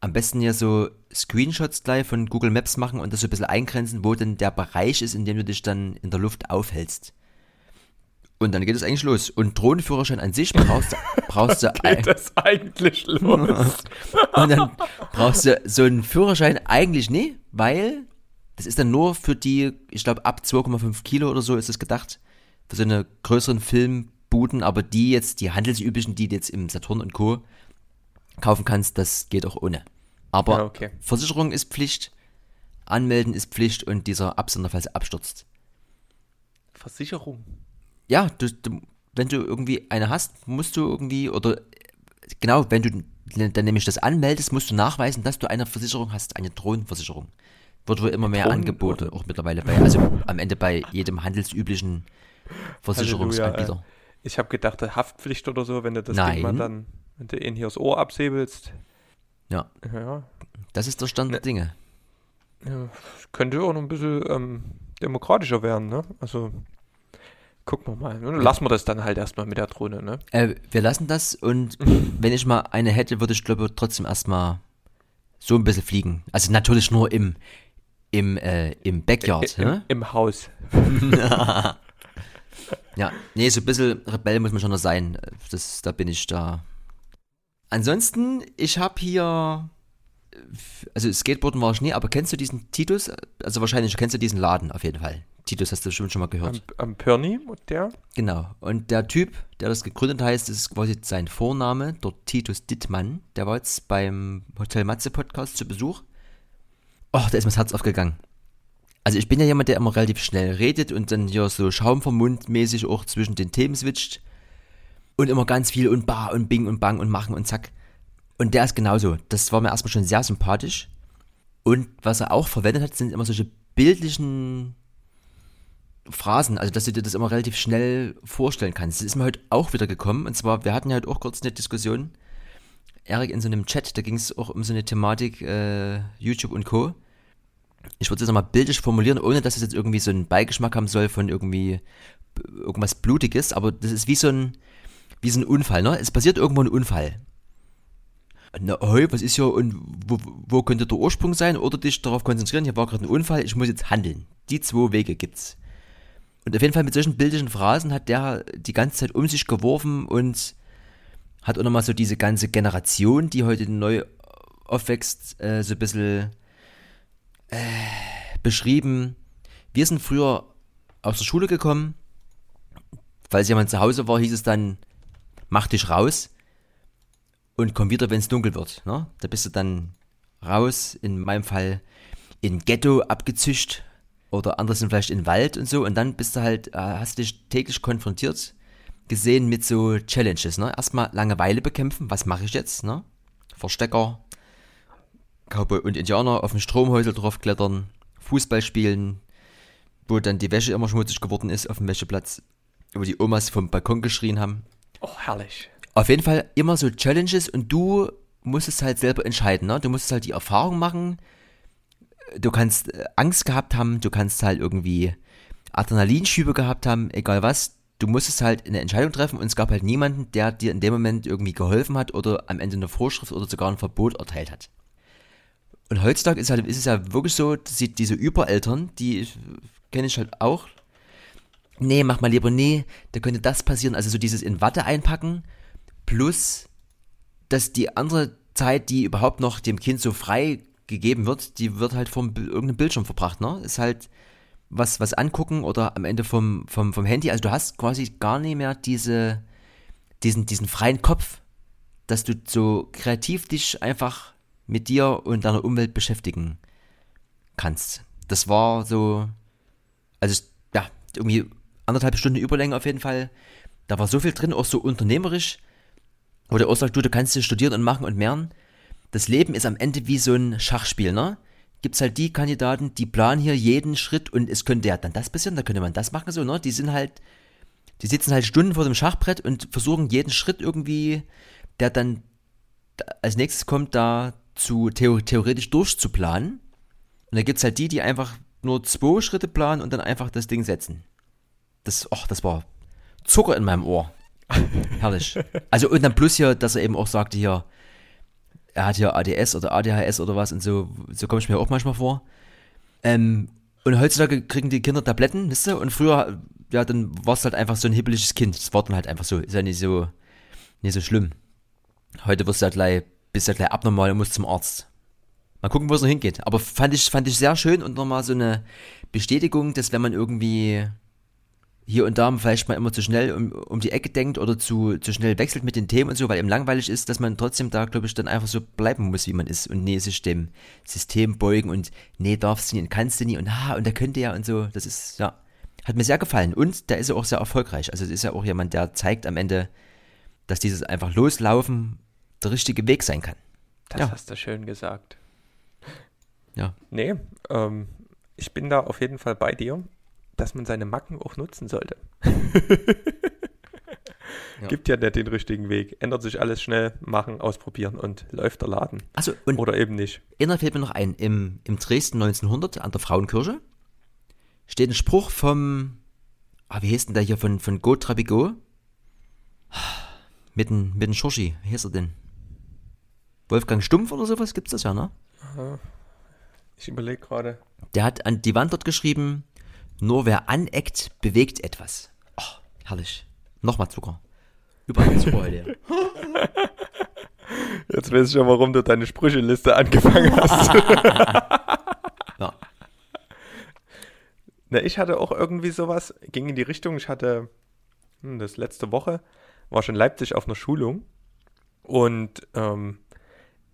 am besten ja so Screenshots gleich von Google Maps machen und das so ein bisschen eingrenzen, wo denn der Bereich ist, in dem du dich dann in der Luft aufhältst. Und dann geht es eigentlich los. Und Drohnenführerschein an sich brauchst, brauchst du. geht das eigentlich los? und dann brauchst du so einen Führerschein eigentlich nie, weil das ist dann nur für die, ich glaube, ab 2,5 Kilo oder so ist es gedacht für so eine größeren Filmbuden, aber die jetzt, die handelsüblichen, die du jetzt im Saturn und Co. kaufen kannst, das geht auch ohne. Aber ja, okay. Versicherung ist Pflicht, Anmelden ist Pflicht und dieser Absender, falls er abstürzt. Versicherung? Ja, du, du, wenn du irgendwie eine hast, musst du irgendwie, oder genau, wenn du dann nämlich das anmeldest, musst du nachweisen, dass du eine Versicherung hast, eine Drohnenversicherung. Wird wohl immer mehr Drohnen, Angebote oder? auch mittlerweile bei, also am Ende bei jedem handelsüblichen Versicherungsanbieter. Halleluja, ich habe gedacht, Haftpflicht oder so, wenn du das Nein. Ding mal dann, wenn du ihn hier das Ohr absäbelst. Ja. ja. Das ist der Stand der ne, Dinge. Ja, könnte auch noch ein bisschen ähm, demokratischer werden, ne? Also, gucken wir mal. Lassen wir das dann halt erstmal mit der Drohne, ne? Äh, wir lassen das und wenn ich mal eine hätte, würde ich glaube trotzdem erstmal so ein bisschen fliegen. Also natürlich nur im, im, äh, im Backyard, Im, ne? Im Haus. Ja, nee, so ein bisschen Rebell muss man schon noch sein. Das, da bin ich da. Ansonsten, ich habe hier. Also Skateboarden war ich nie, aber kennst du diesen Titus? Also wahrscheinlich kennst du diesen Laden auf jeden Fall. Titus hast du bestimmt schon mal gehört. Am, am Pirni, der? Genau. Und der Typ, der das gegründet heißt, ist quasi sein Vorname, dort Titus Dittmann. Der war jetzt beim Hotel Matze Podcast zu Besuch. Oh, da ist mir das Herz aufgegangen. Also ich bin ja jemand, der immer relativ schnell redet und dann hier so Schaum vom Mund mäßig auch zwischen den Themen switcht. Und immer ganz viel und bar und bing und bang und machen und zack. Und der ist genauso. Das war mir erstmal schon sehr sympathisch. Und was er auch verwendet hat, sind immer solche bildlichen Phrasen, also dass du dir das immer relativ schnell vorstellen kannst. Das ist mir heute auch wieder gekommen. Und zwar, wir hatten ja heute auch kurz eine Diskussion, Erik, in so einem Chat, da ging es auch um so eine Thematik äh, YouTube und Co. Ich würde es nochmal bildlich formulieren, ohne dass es jetzt irgendwie so einen Beigeschmack haben soll von irgendwie irgendwas Blutiges, aber das ist wie so ein, wie so ein Unfall, ne? Es passiert irgendwo ein Unfall. Na, hey, was ist ja und wo, wo könnte der Ursprung sein? Oder dich darauf konzentrieren, hier war gerade ein Unfall, ich muss jetzt handeln. Die zwei Wege gibt's. Und auf jeden Fall mit solchen bildlichen Phrasen hat der die ganze Zeit um sich geworfen und hat auch nochmal so diese ganze Generation, die heute neu aufwächst, äh, so ein bisschen äh, beschrieben. Wir sind früher aus der Schule gekommen, falls jemand zu Hause war, hieß es dann, mach dich raus und komm wieder, wenn es dunkel wird. Ne? Da bist du dann raus, in meinem Fall in Ghetto abgezischt oder andere sind vielleicht in Wald und so und dann bist du halt, äh, hast dich täglich konfrontiert gesehen mit so Challenges. Ne? Erstmal Langeweile bekämpfen, was mache ich jetzt? Ne? Verstecker, Cowboy und Indianer auf dem Stromhäusel draufklettern, Fußball spielen, wo dann die Wäsche immer schmutzig geworden ist auf dem Wäscheplatz, wo die Omas vom Balkon geschrien haben. Oh, herrlich. Auf jeden Fall immer so Challenges und du musst es halt selber entscheiden. Ne? Du musst halt die Erfahrung machen, du kannst äh, Angst gehabt haben, du kannst halt irgendwie Adrenalinschübe gehabt haben, egal was. Du musstest halt eine Entscheidung treffen und es gab halt niemanden, der dir in dem Moment irgendwie geholfen hat oder am Ende eine Vorschrift oder sogar ein Verbot erteilt hat. Und heutzutage ist, halt, ist es ja wirklich so, dass diese Übereltern, die kenne ich halt auch. Nee, mach mal lieber nee, da könnte das passieren. Also so dieses in Watte einpacken, plus, dass die andere Zeit, die überhaupt noch dem Kind so frei gegeben wird, die wird halt vom irgendeinem Bildschirm verbracht, ne? Ist halt was, was angucken oder am Ende vom, vom, vom Handy. Also du hast quasi gar nicht mehr diese, diesen, diesen freien Kopf, dass du so kreativ dich einfach mit dir und deiner Umwelt beschäftigen kannst. Das war so, also ja, irgendwie anderthalb Stunden Überlänge auf jeden Fall. Da war so viel drin, auch so unternehmerisch, wo der auch sagt, du, du kannst hier studieren und machen und mehren. Das Leben ist am Ende wie so ein Schachspiel, ne? Gibt's halt die Kandidaten, die planen hier jeden Schritt und es könnte ja dann das passieren, da könnte man das machen, so, ne? Die sind halt, die sitzen halt Stunden vor dem Schachbrett und versuchen jeden Schritt irgendwie, der dann als nächstes kommt, da zu theoretisch durchzuplanen. Und da gibt es halt die, die einfach nur zwei Schritte planen und dann einfach das Ding setzen. Das, ach, das war Zucker in meinem Ohr. Herrlich. Also und dann plus hier, dass er eben auch sagte hier, er hat hier ADS oder ADHS oder was und so, so komme ich mir auch manchmal vor. Ähm, und heutzutage kriegen die Kinder Tabletten, wisst ihr? Und früher, ja, dann war es halt einfach so ein hibbeliges Kind. Das war dann halt einfach so. Ist ja nicht so, nicht so schlimm. Heute wirst du halt gleich bist ja gleich abnormal und musst zum Arzt. Mal gucken, wo es noch hingeht. Aber fand ich, fand ich sehr schön und nochmal so eine Bestätigung, dass wenn man irgendwie hier und da vielleicht mal immer zu schnell um, um die Ecke denkt oder zu, zu schnell wechselt mit den Themen und so, weil eben langweilig ist, dass man trotzdem da, glaube ich, dann einfach so bleiben muss, wie man ist und nee, sich dem System beugen und nee, darfst du nie und kannst du nie und ha, und der könnte ja und so. Das ist, ja, hat mir sehr gefallen und der ist ja auch sehr erfolgreich. Also, es ist ja auch jemand, der zeigt am Ende, dass dieses einfach loslaufen der richtige Weg sein kann. Das ja. hast du schön gesagt. Ja. Nee, ähm, ich bin da auf jeden Fall bei dir, dass man seine Macken auch nutzen sollte. ja. Gibt ja nicht den richtigen Weg. Ändert sich alles schnell, machen, ausprobieren und läuft der Laden. Also, Oder eben nicht. Inner fällt mir noch ein. Im, Im Dresden 1900 an der Frauenkirche steht ein Spruch vom, ah, wie hieß denn der hier, von, von Go Trabigo? Mit dem, mit Schorschi, wie hieß er denn? Wolfgang Stumpf oder sowas gibt es das ja, ne? Ich überlege gerade. Der hat an die Wand dort geschrieben, nur wer aneckt, bewegt etwas. Oh, herrlich. Nochmal Zucker. Überall Zucker heute. Jetzt weiß ich schon, warum du deine Sprücheliste angefangen hast. ja. Na, ich hatte auch irgendwie sowas, ging in die Richtung, ich hatte hm, das letzte Woche, war schon in Leipzig auf einer Schulung und ähm,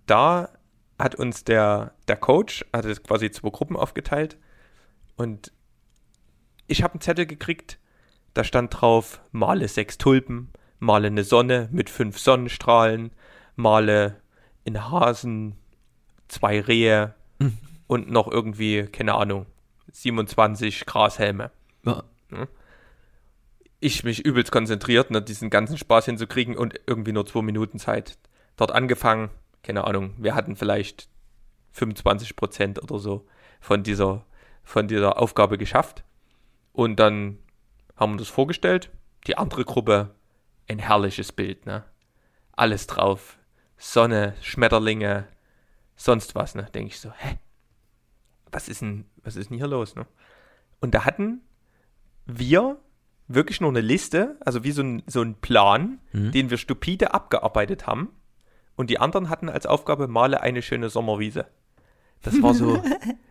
da hat uns der, der Coach, hat es quasi zwei Gruppen aufgeteilt und ich habe einen Zettel gekriegt, da stand drauf, male sechs Tulpen, male eine Sonne mit fünf Sonnenstrahlen, male in Hasen zwei Rehe mhm. und noch irgendwie, keine Ahnung, 27 Grashelme. Ja. Ich mich übelst konzentriert, ne, diesen ganzen Spaß hinzukriegen und irgendwie nur zwei Minuten Zeit. Dort angefangen, keine Ahnung, wir hatten vielleicht 25 Prozent oder so von dieser, von dieser Aufgabe geschafft. Und dann haben wir das vorgestellt. Die andere Gruppe, ein herrliches Bild, ne? Alles drauf. Sonne, Schmetterlinge, sonst was, ne? Denke ich so, hä? Was ist denn, was ist denn hier los, ne? Und da hatten wir wirklich nur eine Liste, also wie so ein, so ein Plan, mhm. den wir stupide abgearbeitet haben. Und die anderen hatten als Aufgabe, male eine schöne Sommerwiese. Das war so,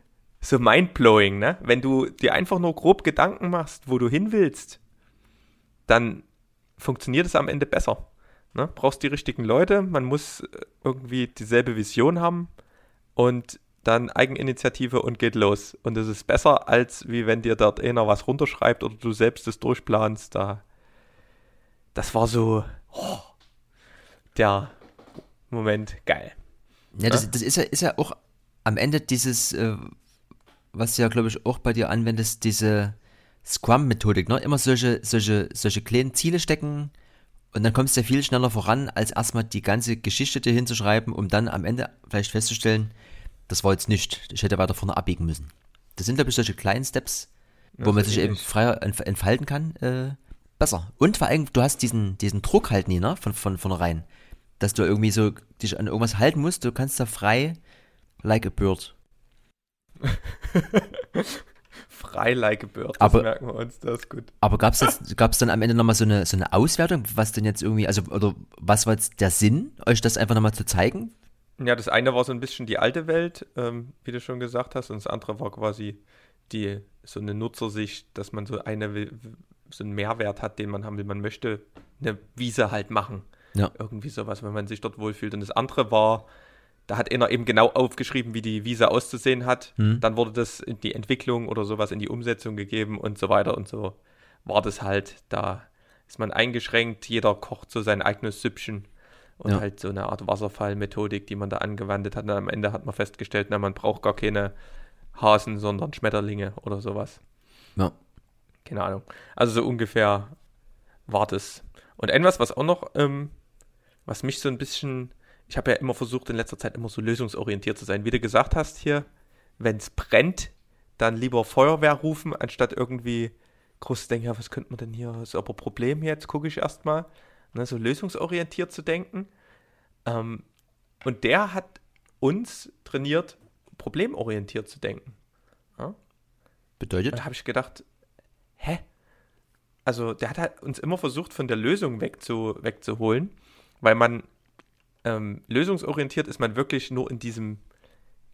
so mindblowing, ne? Wenn du dir einfach nur grob Gedanken machst, wo du hin willst, dann funktioniert es am Ende besser. Ne? Brauchst die richtigen Leute, man muss äh, irgendwie dieselbe Vision haben und dann Eigeninitiative und geht los. Und es ist besser, als wie wenn dir dort einer was runterschreibt oder du selbst das durchplanst. Da, das war so oh, der Moment geil. Ja, das, das ist, ja, ist ja auch am Ende dieses, äh, was du ja, glaube ich, auch bei dir anwendest, diese Scrum-Methodik, ne? Immer solche, solche, solche kleinen Ziele stecken und dann kommst du ja viel schneller voran, als erstmal die ganze Geschichte dir hinzuschreiben, um dann am Ende vielleicht festzustellen, das war jetzt nicht, ich hätte weiter vorne abbiegen müssen. Das sind, glaube ich, solche kleinen Steps, wo man sich eben freier entfalten kann, äh, besser. Und vor allem, du hast diesen, diesen Druck halt nie, ne, von, von vornherein. Dass du irgendwie so dich an irgendwas halten musst, du kannst da frei like a bird. Frei like a bird, das aber, merken wir uns, das ist gut. Aber gab es dann am Ende nochmal so eine, so eine Auswertung, was denn jetzt irgendwie, also, oder was war jetzt der Sinn, euch das einfach nochmal zu zeigen? Ja, das eine war so ein bisschen die alte Welt, ähm, wie du schon gesagt hast, und das andere war quasi die, so eine Nutzersicht, dass man so eine, so einen Mehrwert hat, den man haben will. Man möchte eine Wiese halt machen. Ja. Irgendwie sowas, wenn man sich dort wohlfühlt. Und das andere war, da hat einer eben genau aufgeschrieben, wie die Wiese auszusehen hat. Mhm. Dann wurde das in die Entwicklung oder sowas in die Umsetzung gegeben und so weiter und so war das halt. Da ist man eingeschränkt, jeder kocht so sein eigenes Süppchen und ja. halt so eine Art Wasserfallmethodik, die man da angewandt hat. Und am Ende hat man festgestellt, na, man braucht gar keine Hasen, sondern Schmetterlinge oder sowas. Ja. Keine Ahnung. Also so ungefähr war das. Und etwas, was auch noch, ähm, was mich so ein bisschen ich habe ja immer versucht, in letzter Zeit immer so lösungsorientiert zu sein. Wie du gesagt hast hier, wenn es brennt, dann lieber Feuerwehr rufen, anstatt irgendwie groß zu denken, ja, was könnte man denn hier, ist aber Problem jetzt, gucke ich erstmal. Ne, so lösungsorientiert zu denken. Ähm, und der hat uns trainiert, problemorientiert zu denken. Ja? Bedeutet? Da habe ich gedacht, hä? Also der hat halt uns immer versucht, von der Lösung wegzu, wegzuholen, weil man ähm, lösungsorientiert ist man wirklich nur in diesem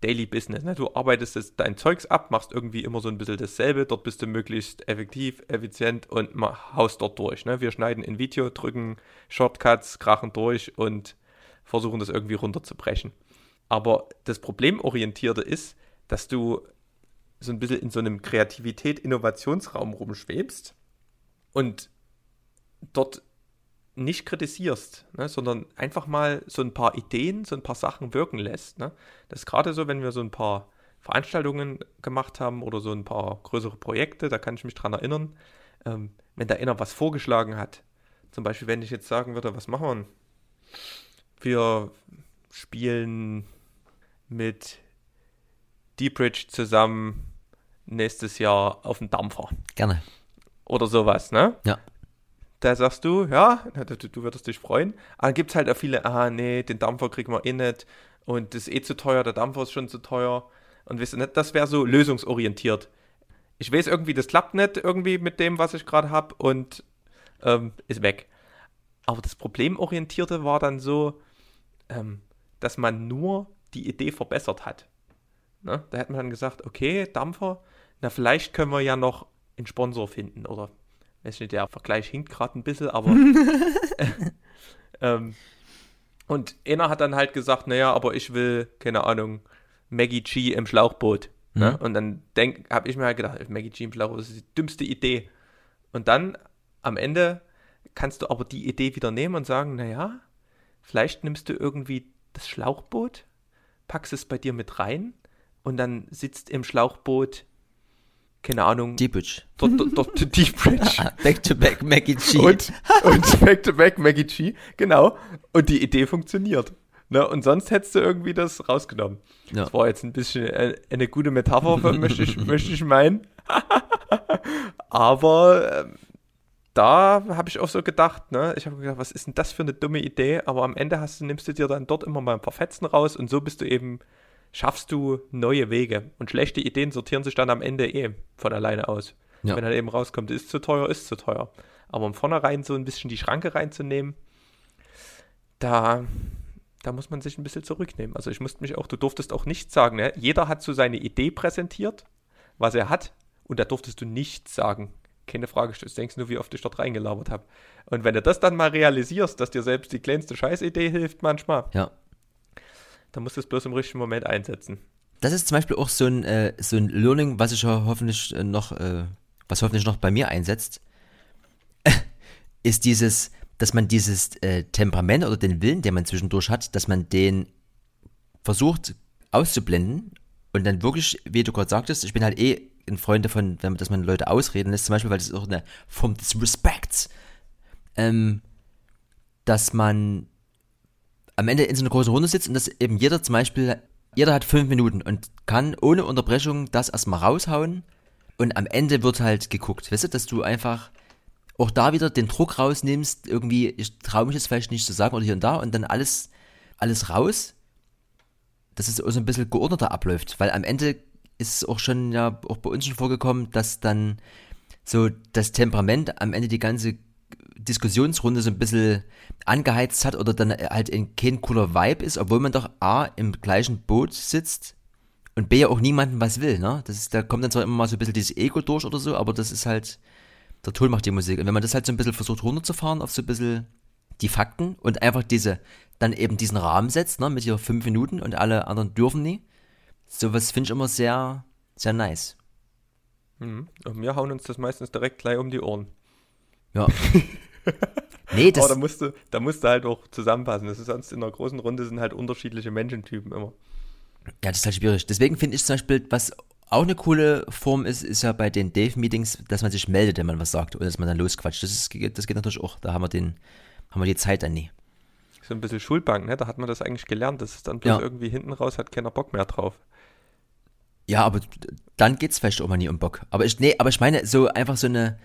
Daily Business. Ne? Du arbeitest das, dein Zeugs ab, machst irgendwie immer so ein bisschen dasselbe, dort bist du möglichst effektiv, effizient und haust dort durch. Ne? Wir schneiden in Video, drücken Shortcuts, krachen durch und versuchen das irgendwie runterzubrechen. Aber das Problemorientierte ist, dass du so ein bisschen in so einem Kreativität-Innovationsraum rumschwebst und dort nicht kritisierst, ne, sondern einfach mal so ein paar Ideen, so ein paar Sachen wirken lässt. Ne? Das ist gerade so, wenn wir so ein paar Veranstaltungen gemacht haben oder so ein paar größere Projekte, da kann ich mich dran erinnern, ähm, wenn da einer was vorgeschlagen hat. Zum Beispiel, wenn ich jetzt sagen würde, was machen wir? Wir spielen mit Deep Bridge zusammen nächstes Jahr auf dem Dampfer. Gerne. Oder sowas, ne? Ja da sagst du, ja, du, du würdest dich freuen. Aber dann gibt es halt auch viele, ah nee, den Dampfer kriegen wir eh nicht und das ist eh zu teuer, der Dampfer ist schon zu teuer. Und weißt du nicht, das wäre so lösungsorientiert. Ich weiß irgendwie, das klappt nicht irgendwie mit dem, was ich gerade habe und ähm, ist weg. Aber das Problemorientierte war dann so, ähm, dass man nur die Idee verbessert hat. Ne? Da hat man dann gesagt, okay, Dampfer, na, vielleicht können wir ja noch einen Sponsor finden oder, weiß nicht, der Vergleich hinkt gerade ein bisschen, aber. ähm, und einer hat dann halt gesagt, naja, aber ich will, keine Ahnung, Maggie G im Schlauchboot. Ne? Mhm. Und dann habe ich mir halt gedacht, Maggie G im Schlauchboot, ist die dümmste Idee. Und dann am Ende kannst du aber die Idee wieder nehmen und sagen, naja, vielleicht nimmst du irgendwie das Schlauchboot, packst es bei dir mit rein und dann sitzt im Schlauchboot keine Ahnung. Deep Bridge. Dort, dort, dort, Deep Bridge. back to back Maggie G. Und, und back to back Maggie G, genau. Und die Idee funktioniert. Ne? Und sonst hättest du irgendwie das rausgenommen. Ja. Das war jetzt ein bisschen eine, eine gute Metapher, möchte, ich, möchte ich meinen. Aber ähm, da habe ich auch so gedacht, ne? Ich habe gedacht, was ist denn das für eine dumme Idee? Aber am Ende hast du, nimmst du dir dann dort immer mal ein paar Fetzen raus und so bist du eben schaffst du neue Wege. Und schlechte Ideen sortieren sich dann am Ende eh von alleine aus. Ja. Wenn dann eben rauskommt, ist zu teuer, ist zu teuer. Aber um vornherein so ein bisschen die Schranke reinzunehmen, da, da muss man sich ein bisschen zurücknehmen. Also ich musste mich auch, du durftest auch nicht sagen, ne? jeder hat so seine Idee präsentiert, was er hat, und da durftest du nichts sagen. Keine Frage, du denkst nur, wie oft ich dort reingelabert habe. Und wenn du das dann mal realisierst, dass dir selbst die kleinste Scheißidee hilft manchmal, ja. Da musst du es bloß im richtigen Moment einsetzen. Das ist zum Beispiel auch so ein, äh, so ein Learning, was ich hoffentlich äh, noch, äh, was hoffentlich noch bei mir einsetzt, ist dieses, dass man dieses äh, Temperament oder den Willen, den man zwischendurch hat, dass man den versucht auszublenden und dann wirklich, wie du gerade sagtest, ich bin halt eh ein Freund davon, dass man Leute ausreden lässt, zum Beispiel, weil das ist auch eine Form des Respekts, ähm, dass man am Ende in so einer großen Runde sitzt und dass eben jeder zum Beispiel, jeder hat fünf Minuten und kann ohne Unterbrechung das erstmal raushauen und am Ende wird halt geguckt. Weißt du, dass du einfach auch da wieder den Druck rausnimmst, irgendwie, ich traue mich jetzt vielleicht nicht zu sagen oder hier und da und dann alles, alles raus, dass es so ein bisschen geordneter abläuft, weil am Ende ist es auch schon, ja, auch bei uns schon vorgekommen, dass dann so das Temperament am Ende die ganze Diskussionsrunde so ein bisschen angeheizt hat oder dann halt ein kein cooler Vibe ist, obwohl man doch A im gleichen Boot sitzt und B ja auch niemandem was will, ne? Das ist, da kommt dann zwar immer mal so ein bisschen dieses Ego durch oder so, aber das ist halt, der Ton macht die Musik. Und wenn man das halt so ein bisschen versucht runterzufahren auf so ein bisschen die Fakten und einfach diese, dann eben diesen Rahmen setzt, ne, mit hier fünf Minuten und alle anderen dürfen nie, sowas finde ich immer sehr, sehr nice. Mhm. Und wir hauen uns das meistens direkt gleich um die Ohren. Ja. nee, das. Aber da musst, du, da musst du halt auch zusammenpassen. Das ist sonst in einer großen Runde sind halt unterschiedliche Menschentypen immer. Ja, das ist halt schwierig. Deswegen finde ich zum Beispiel, was auch eine coole Form ist, ist ja bei den Dave-Meetings, dass man sich meldet, wenn man was sagt oder dass man dann losquatscht. Das, ist, das geht natürlich auch. Da haben wir, den, haben wir die Zeit dann nie. So ein bisschen Schulbank, ne? Da hat man das eigentlich gelernt. Das ist dann bloß ja. irgendwie hinten raus, hat keiner Bock mehr drauf. Ja, aber dann geht es vielleicht auch mal nie um Bock. Aber ich, nee, aber ich meine, so einfach so eine,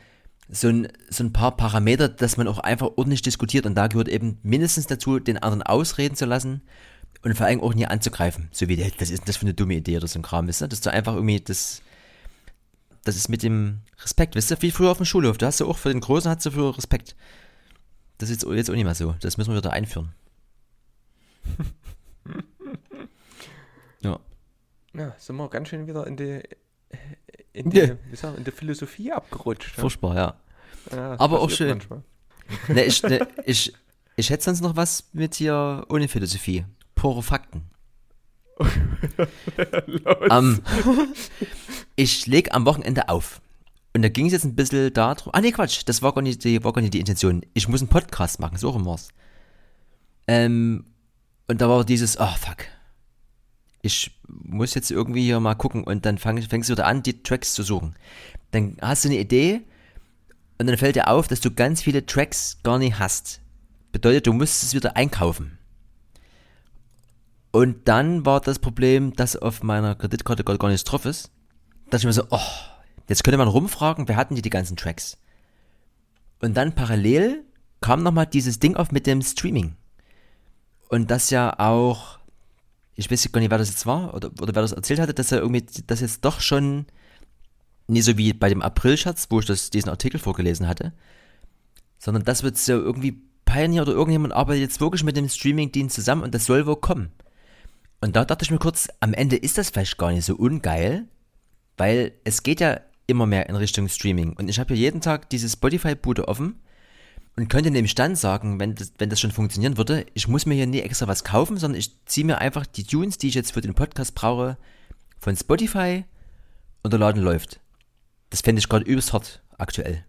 so ein, so ein paar Parameter, dass man auch einfach ordentlich diskutiert. Und da gehört eben mindestens dazu, den anderen ausreden zu lassen und vor allem auch nie anzugreifen. So wie, das ist das für eine dumme Idee oder so ein Kram, wisst ihr? Dass du einfach irgendwie das, das ist mit dem Respekt, wisst ihr, wie früher auf dem Schulhof. Da hast du auch für den Großen hast du für Respekt. Das ist jetzt, auch nicht mehr so. Das müssen wir wieder einführen. ja. Ja, sind wir ganz schön wieder in die in die, ja. sagen, in die Philosophie abgerutscht. Furchtbar, ja. ja Aber auch schön. ne, ich, ne, ich, ich hätte sonst noch was mit hier ohne Philosophie. Pure Fakten. um, ich lege am Wochenende auf. Und da ging es jetzt ein bisschen darum. Ah, nee, Quatsch, das war gar nicht die, war gar nicht die Intention. Ich muss einen Podcast machen, so rum war's. Ähm, und da war dieses, oh fuck, ich muss jetzt irgendwie hier mal gucken und dann fang, fängst du wieder an, die Tracks zu suchen. Dann hast du eine Idee und dann fällt dir auf, dass du ganz viele Tracks gar nicht hast. Bedeutet, du musst es wieder einkaufen. Und dann war das Problem, dass auf meiner Kreditkarte gar nichts drauf ist. Da dachte ich mir so, oh, jetzt könnte man rumfragen, wer hatten die die ganzen Tracks? Und dann parallel kam nochmal dieses Ding auf mit dem Streaming. Und das ja auch ich weiß gar nicht, wer das jetzt war oder, oder wer das erzählt hatte, dass er irgendwie das jetzt doch schon nicht so wie bei dem April-Schatz, wo ich das, diesen Artikel vorgelesen hatte, sondern das wird so irgendwie Pioneer oder irgendjemand arbeitet jetzt wirklich mit dem Streaming-Dienst zusammen und das soll wohl kommen. Und da dachte ich mir kurz, am Ende ist das vielleicht gar nicht so ungeil, Weil es geht ja immer mehr in Richtung Streaming. Und ich habe ja jeden Tag diese Spotify-Bude offen und könnte nämlich dann sagen, wenn das, wenn das schon funktionieren würde, ich muss mir hier nie extra was kaufen, sondern ich ziehe mir einfach die Tunes, die ich jetzt für den Podcast brauche, von Spotify und der Laden läuft. Das fände ich gerade übelst hart aktuell.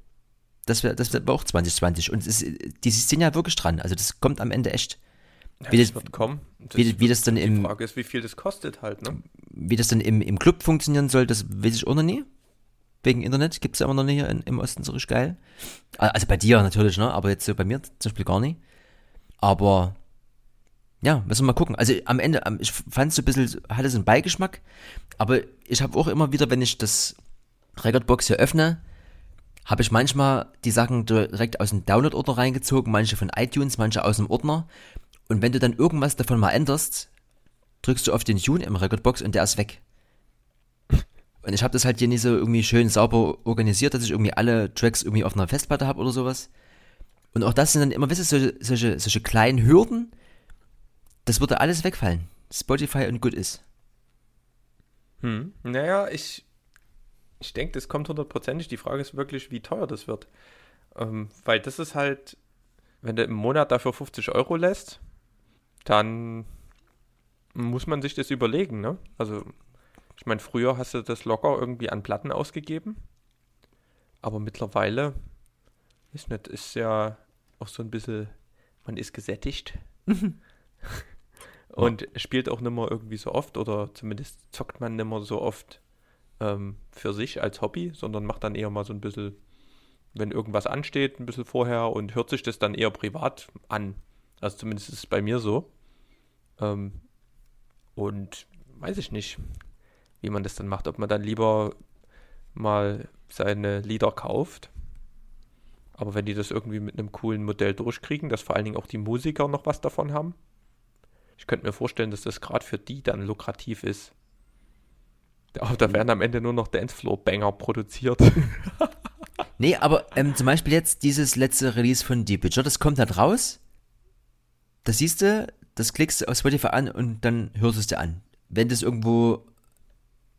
Das wäre das wär auch 2020. Und es ist, die sind ja wirklich dran. Also das kommt am Ende echt. Ja, Wie das das- wird kommen. Das wie- wie das dann die im- Frage ist, wie viel das kostet halt, ne? Wie das dann im, im Club funktionieren soll, das weiß ich auch noch nie. Wegen Internet gibt es ja immer noch nicht hier in, im Osten so richtig geil. Also bei dir natürlich, ne? Aber jetzt so bei mir zum Beispiel gar nicht. Aber ja, müssen wir mal gucken. Also am Ende, ich fand es so ein bisschen, hatte so einen Beigeschmack. Aber ich habe auch immer wieder, wenn ich das Recordbox hier öffne, habe ich manchmal die Sachen direkt aus dem Download-Ordner reingezogen, manche von iTunes, manche aus dem Ordner. Und wenn du dann irgendwas davon mal änderst, drückst du auf den Tune im Recordbox und der ist weg. Und ich habe das halt hier nicht so irgendwie schön sauber organisiert, dass ich irgendwie alle Tracks irgendwie auf einer Festplatte habe oder sowas. Und auch das sind dann immer, weißt du, solche, solche, solche kleinen Hürden, das würde alles wegfallen. Spotify und gut ist. Hm. Naja, ich, ich denke, das kommt hundertprozentig. Die Frage ist wirklich, wie teuer das wird. Ähm, weil das ist halt, wenn du im Monat dafür 50 Euro lässt, dann muss man sich das überlegen, ne? Also, ich meine, früher hast du das locker irgendwie an Platten ausgegeben. Aber mittlerweile, ist nicht, ist ja auch so ein bisschen, man ist gesättigt. Und spielt auch nicht mehr irgendwie so oft oder zumindest zockt man nicht mehr so oft ähm, für sich als Hobby, sondern macht dann eher mal so ein bisschen, wenn irgendwas ansteht, ein bisschen vorher und hört sich das dann eher privat an. Also zumindest ist es bei mir so. Ähm, und weiß ich nicht, wie man das dann macht. Ob man dann lieber mal seine Lieder kauft. Aber wenn die das irgendwie mit einem coolen Modell durchkriegen, dass vor allen Dingen auch die Musiker noch was davon haben. Ich könnte mir vorstellen, dass das gerade für die dann lukrativ ist. Aber da werden am Ende nur noch Dancefloor-Banger produziert. Nee, aber ähm, zum Beispiel jetzt dieses letzte Release von Deep Witcher, das kommt halt raus. Das siehst du, das klickst du auf Spotify an und dann hörst du es dir an. Wenn das irgendwo.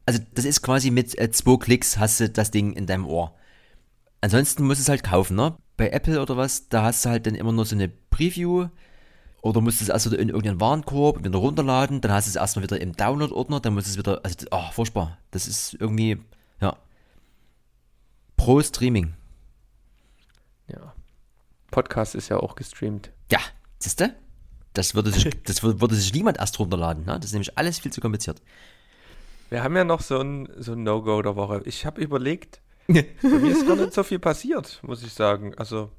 Also, das ist quasi mit äh, zwei Klicks hast du das Ding in deinem Ohr. Ansonsten musst du es halt kaufen, ne? Bei Apple oder was, da hast du halt dann immer nur so eine Preview. Oder musst du es erst wieder in irgendeinen Warenkorb wieder runterladen, dann hast du es erstmal wieder im Download-Ordner, dann musst du es wieder. Also, oh, furchtbar. Das ist irgendwie. Ja. Pro Streaming. ja. Podcast ist ja auch gestreamt. Ja, siehst du? Das würde sich, das wür- würde sich niemand erst runterladen. Ne? Das ist nämlich alles viel zu kompliziert. Wir haben ja noch so ein, so ein No-Go der Woche. Ich habe überlegt, bei mir ist gar nicht so viel passiert, muss ich sagen. Also,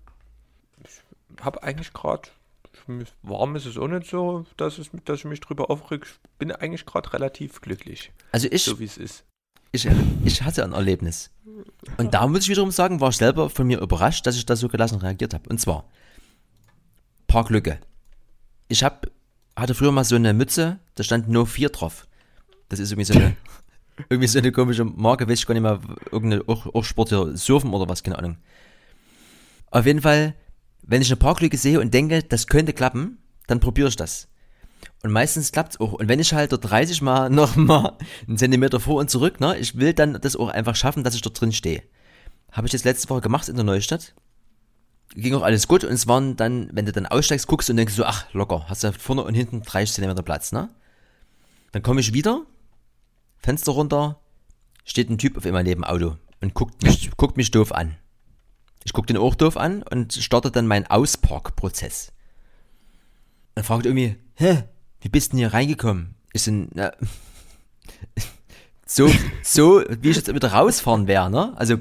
ich habe eigentlich gerade, warm ist es auch nicht so, dass, es, dass ich mich drüber aufreg. Ich bin eigentlich gerade relativ glücklich, Also ich, so wie es ist. ich, ich hatte ein Erlebnis. Und da muss ich wiederum sagen, war ich selber von mir überrascht, dass ich da so gelassen reagiert habe. Und zwar Parklücke. Ich hab, hatte früher mal so eine Mütze, da stand No 4 drauf. Das ist irgendwie so eine, irgendwie so eine komische Marke, weiß ich gar nicht mehr, irgendeine auch, Sport hier, Surfen oder was, keine Ahnung. Auf jeden Fall, wenn ich eine Parklücke sehe und denke, das könnte klappen, dann probiere ich das. Und meistens klappt es auch. Und wenn ich halt dort 30 Mal noch mal einen Zentimeter vor und zurück, ne, ich will dann das auch einfach schaffen, dass ich dort drin stehe. Habe ich das letzte Woche gemacht in der Neustadt. Ging auch alles gut und es waren dann, wenn du dann aussteigst, guckst und denkst so, ach, locker, hast du vorne und hinten 30 Zentimeter Platz, ne? Dann komme ich wieder, Fenster runter, steht ein Typ auf einmal neben dem Auto und guckt mich, guckt mich doof an. Ich gucke den auch doof an und starte dann meinen Ausparkprozess. Dann fragt irgendwie, hä, wie bist denn hier reingekommen? Ich so, na, so, so, wie ich jetzt wieder rausfahren wäre, ne? Also,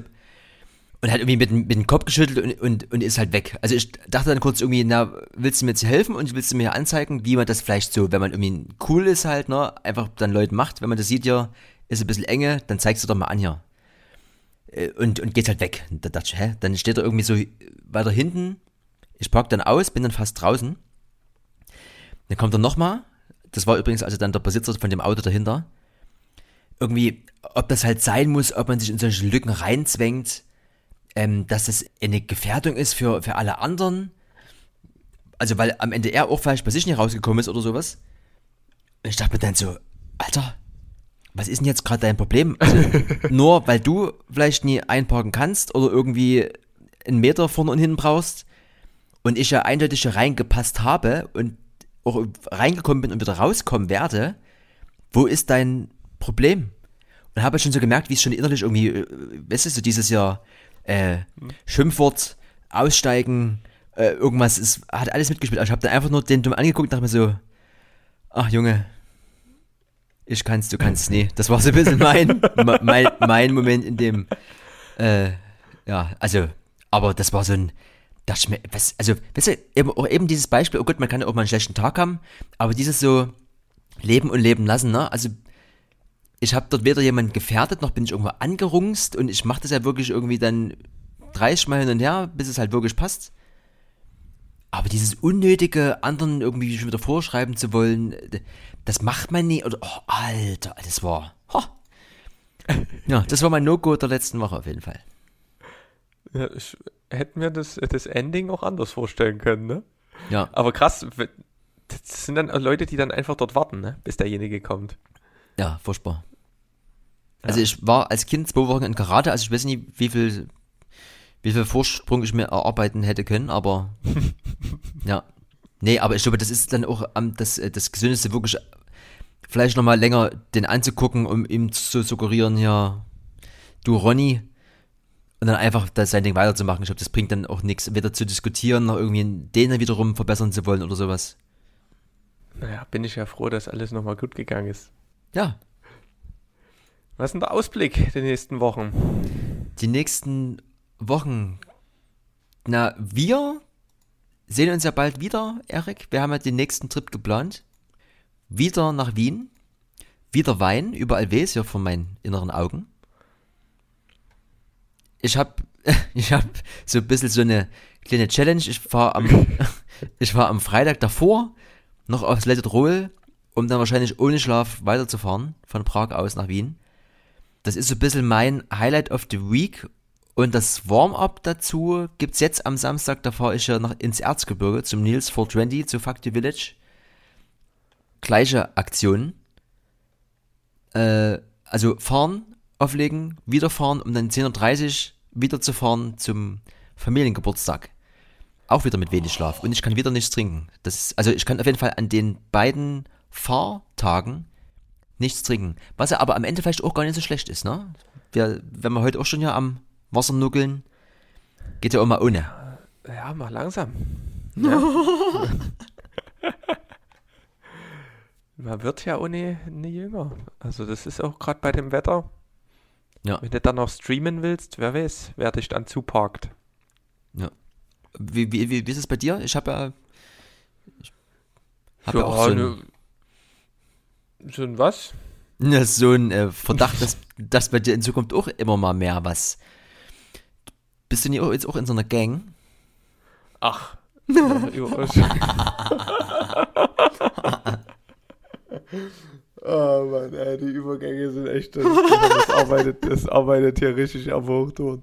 und hat irgendwie mit, dem- mit dem Kopf geschüttelt und, und, und ist halt weg. Also ich dachte dann kurz irgendwie, na, willst du mir jetzt helfen und willst du mir anzeigen, wie man das vielleicht so, wenn man irgendwie cool ist halt, ne, einfach dann Leuten macht, wenn man das sieht, ja, ist ein bisschen enge, dann zeigst du doch mal an hier. Äh, Und, und geht halt weg. Da dachte ich, hä? Dann steht er irgendwie so weiter hinten. Ich park dann aus, bin dann fast draußen. Dann kommt er nochmal. Das war übrigens also dann der Besitzer von dem Auto dahinter. Irgendwie, ob das halt sein muss, ob man sich in solche Lücken reinzwängt, ähm, dass das eine Gefährdung ist für, für alle anderen. Also, weil am Ende er auch vielleicht bei sich nicht rausgekommen ist oder sowas. Und ich dachte mir dann so, Alter, was ist denn jetzt gerade dein Problem? Also, nur weil du vielleicht nie einparken kannst oder irgendwie einen Meter vorne und hinten brauchst und ich ja eindeutig hier reingepasst habe und auch reingekommen bin und wieder rauskommen werde, wo ist dein Problem? Und habe schon so gemerkt, wie es schon innerlich irgendwie, äh, weißt du, so dieses Jahr äh, Schimpfwort, Aussteigen, äh, irgendwas, ist, hat alles mitgespielt. Also ich habe dann einfach nur den dumm angeguckt und dachte mir so, ach Junge, ich kann's, du kannst, nee, das war so ein bisschen mein, mein, mein Moment in dem, äh, ja, also, aber das war so ein, dachte ich mir, was, also, weißt du, eben, auch eben dieses Beispiel, oh Gott, man kann auch mal einen schlechten Tag haben, aber dieses so leben und leben lassen, ne, also, ich habe dort weder jemanden gefährdet, noch bin ich irgendwo angerungst und ich mache das ja wirklich irgendwie dann 30 Mal hin und her, bis es halt wirklich passt. Aber dieses unnötige, anderen irgendwie schon wieder vorschreiben zu wollen, das macht man nie. Oder, oh, Alter, das war. Ho. Ja, das war mein No-Go der letzten Woche auf jeden Fall. Ja, ich hätte mir das, das Ending auch anders vorstellen können, ne? Ja. Aber krass, das sind dann Leute, die dann einfach dort warten, ne? bis derjenige kommt. Ja, furchtbar. Also ich war als Kind zwei Wochen in Karate, also ich weiß nicht, wie viel, wie viel Vorsprung ich mir erarbeiten hätte können, aber ja. Nee, aber ich glaube, das ist dann auch das, äh, das Gesündeste, wirklich vielleicht nochmal länger den anzugucken, um ihm zu suggerieren, ja, du Ronny, und dann einfach das sein Ding weiterzumachen. Ich glaube, das bringt dann auch nichts, weder zu diskutieren, noch irgendwie den wiederum verbessern zu wollen oder sowas. Naja, bin ich ja froh, dass alles nochmal gut gegangen ist. Ja. Was ist denn der Ausblick der nächsten Wochen? Die nächsten Wochen. Na, wir sehen uns ja bald wieder, Erik. Wir haben ja den nächsten Trip geplant. Wieder nach Wien. Wieder Wein, überall weh hier vor meinen inneren Augen. Ich habe ich hab so ein bisschen so eine kleine Challenge. Ich war am, ich war am Freitag davor noch aufs Let It Roll, um dann wahrscheinlich ohne Schlaf weiterzufahren von Prag aus nach Wien. Das ist so ein bisschen mein Highlight of the Week und das Warm-up dazu gibt es jetzt am Samstag, da fahre ich ja noch ins Erzgebirge zum Nils 420 zu Fuck the Village. Gleiche Aktion. Äh, also fahren, auflegen, wiederfahren, um dann 10.30 Uhr wieder zu fahren zum Familiengeburtstag. Auch wieder mit wenig Schlaf. Und ich kann wieder nichts trinken. Das ist, also ich kann auf jeden Fall an den beiden Fahrtagen nichts trinken. Was ja aber am Ende vielleicht auch gar nicht so schlecht ist, ne? Wir, wenn wir heute auch schon ja am Wasser nuckeln. Geht ja auch mal ohne. Ja, mal langsam. Ja. Man wird ja ohne nie jünger. Also das ist auch gerade bei dem Wetter. Ja. Wenn du dann noch streamen willst, wer weiß, wer dich dann zuparkt. Ja. Wie, wie, wie, wie ist es bei dir? Ich habe ja. Ich hab ja, ja auch so ein, so ein was? Ja, so ein äh, Verdacht, dass, dass bei dir in Zukunft auch immer mal mehr was bist du nicht jetzt auch in so einer Gang? Ach. oh Mann, ey, die Übergänge sind echt. Das, das, arbeitet, das arbeitet hier richtig am Hochton.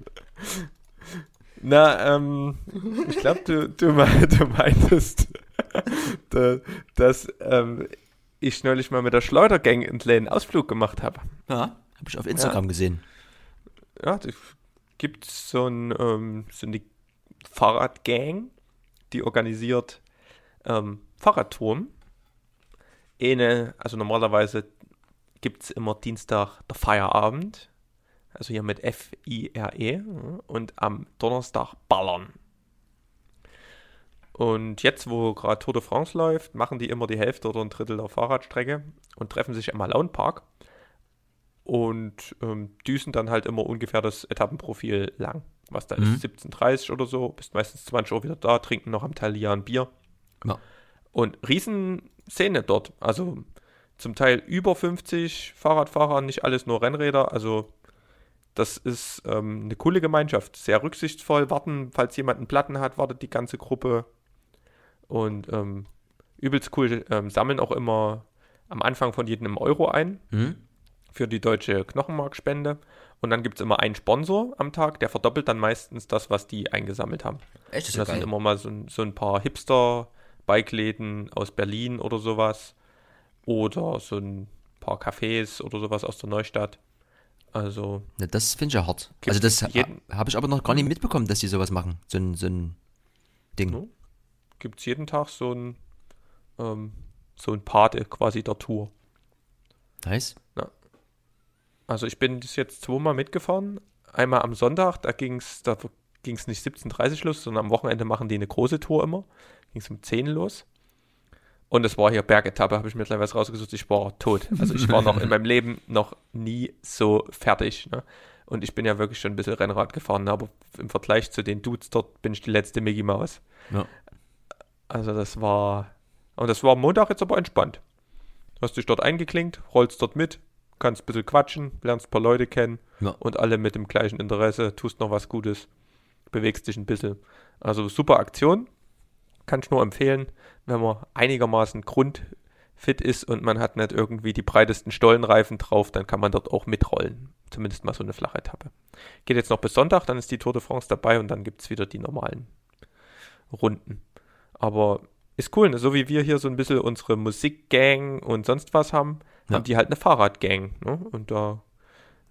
Na, ähm, ich glaube, du, du, du meintest, dass ähm, ich neulich mal mit der Schleudergang in einen Ausflug gemacht habe. Ja, habe ich auf Instagram ja. gesehen. Ja, die gibt es so, ein, ähm, so eine Fahrradgang, die organisiert ähm, Fahrradtouren. Eine, also normalerweise gibt es immer Dienstag der Feierabend, also hier mit F-I-R-E und am Donnerstag Ballern. Und jetzt, wo gerade Tour de France läuft, machen die immer die Hälfte oder ein Drittel der Fahrradstrecke und treffen sich im Malone Park und ähm, düsen dann halt immer ungefähr das Etappenprofil lang. Was da mhm. ist, 17.30 oder so, bist meistens 20 Uhr wieder da, trinken noch am Teil ein Bier. Ja. Und Riesenszene dort. Also zum Teil über 50 Fahrradfahrer, nicht alles nur Rennräder. Also das ist ähm, eine coole Gemeinschaft. Sehr rücksichtsvoll, warten, falls jemand einen Platten hat, wartet die ganze Gruppe. Und ähm, übelst cool, ähm, sammeln auch immer am Anfang von jedem Euro ein. Mhm für die deutsche Knochenmarkspende. Und dann gibt es immer einen Sponsor am Tag, der verdoppelt dann meistens das, was die eingesammelt haben. Echt? Das, das sind immer mal so, so ein paar Hipster-Bikeläden aus Berlin oder sowas. Oder so ein paar Cafés oder sowas aus der Neustadt. Also. Ja, das finde ich ja hart. Also das ha, habe ich aber noch gar nicht mitbekommen, dass die sowas machen. So ein, so ein Ding. Ja. Gibt es jeden Tag so ein, ähm, so ein Pate quasi der Tour. Nice. Ja. Also ich bin jetzt zweimal mitgefahren. Einmal am Sonntag, da ging es da ging's nicht 17.30 Uhr los, sondern am Wochenende machen die eine große Tour immer. Ging es um 10 Uhr los. Und es war hier Bergetappe, habe ich mittlerweile rausgesucht. Ich war tot. Also ich war noch in meinem Leben noch nie so fertig. Ne? Und ich bin ja wirklich schon ein bisschen Rennrad gefahren, ne? aber im Vergleich zu den Dudes dort bin ich die letzte Mickey Maus. Ja. Also das war. Und das war Montag jetzt aber entspannt. Hast dich dort eingeklinkt, rollst dort mit, kannst ein bisschen quatschen, lernst ein paar Leute kennen ja. und alle mit dem gleichen Interesse, tust noch was Gutes, bewegst dich ein bisschen. Also super Aktion, kann ich nur empfehlen, wenn man einigermaßen grundfit ist und man hat nicht irgendwie die breitesten Stollenreifen drauf, dann kann man dort auch mitrollen. Zumindest mal so eine flache Etappe. Geht jetzt noch bis Sonntag, dann ist die Tour de France dabei und dann gibt es wieder die normalen Runden. Aber ist cool, ne? so wie wir hier so ein bisschen unsere Musikgang und sonst was haben, ja. haben die halt eine Fahrradgang. Ne? Und da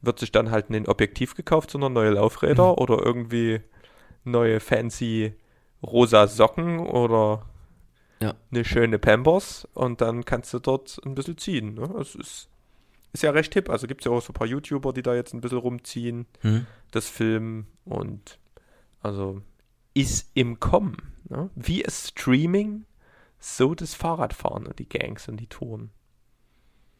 wird sich dann halt ein Objektiv gekauft, sondern neue Laufräder mhm. oder irgendwie neue fancy rosa Socken oder ja. eine schöne Pampers und dann kannst du dort ein bisschen ziehen. Ne? Es ist, ist ja recht hip. Also gibt es ja auch so ein paar YouTuber, die da jetzt ein bisschen rumziehen, hm. das filmen und also ist im Kommen. Ne? Wie es Streaming, so das Fahrradfahren und die Gangs und die Touren.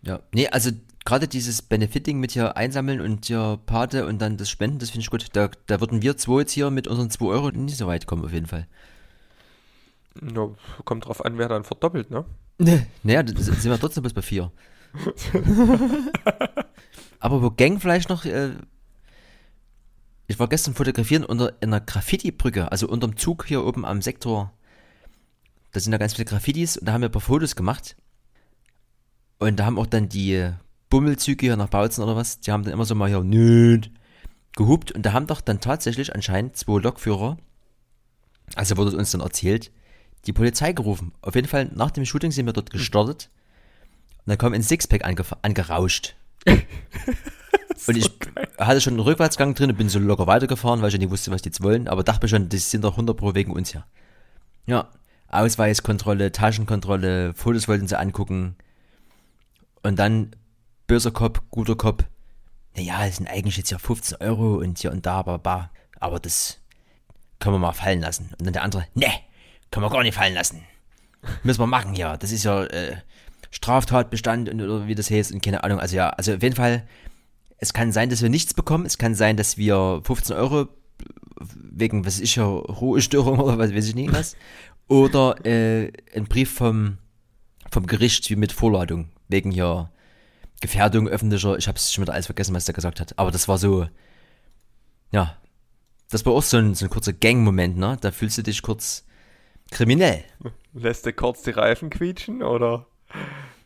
Ja, nee, also gerade dieses Benefiting mit hier einsammeln und hier Pate und dann das Spenden, das finde ich gut. Da, da würden wir zwei jetzt hier mit unseren 2 Euro nicht so weit kommen, auf jeden Fall. Ja, kommt drauf an, wer dann verdoppelt, ne? naja, das sind wir trotzdem bis bei 4. Aber wo Gang vielleicht noch. Äh, ich war gestern fotografieren unter einer Graffiti-Brücke, also unterm Zug hier oben am Sektor. Da sind ja ganz viele Graffitis und da haben wir ein paar Fotos gemacht. Und da haben auch dann die Bummelzüge hier nach Bautzen oder was, die haben dann immer so mal hier nöd gehupt und da haben doch dann tatsächlich anscheinend zwei Lokführer, also wurde uns dann erzählt, die Polizei gerufen. Auf jeden Fall nach dem Shooting sind wir dort gestartet und dann kam ein Sixpack ange angerauscht. und ich hatte schon einen Rückwärtsgang drin und bin so locker weitergefahren, weil ich ja nicht wusste, was die jetzt wollen, aber dachte mir schon, das sind doch 100 Pro wegen uns ja. Ja, Ausweiskontrolle, Taschenkontrolle, Fotos wollten sie angucken, und dann böser Kopf, guter Kopf. Naja, es sind eigentlich jetzt ja 15 Euro und hier und da, aber, aber das können wir mal fallen lassen. Und dann der andere, ne, können wir gar nicht fallen lassen. Müssen wir machen, ja. Das ist ja äh, Straftatbestand und oder wie das heißt und keine Ahnung. Also ja, also auf jeden Fall, es kann sein, dass wir nichts bekommen. Es kann sein, dass wir 15 Euro wegen, was ist ja, Ruhestörung oder was weiß ich nicht was. Oder äh, ein Brief vom, vom Gericht wie mit Vorladung wegen hier Gefährdung öffentlicher, ich habe es schon wieder alles vergessen, was der gesagt hat. Aber das war so, ja, das war auch so ein, so ein kurzer Gang-Moment, ne? Da fühlst du dich kurz kriminell. Lässt du kurz die Reifen quietschen oder?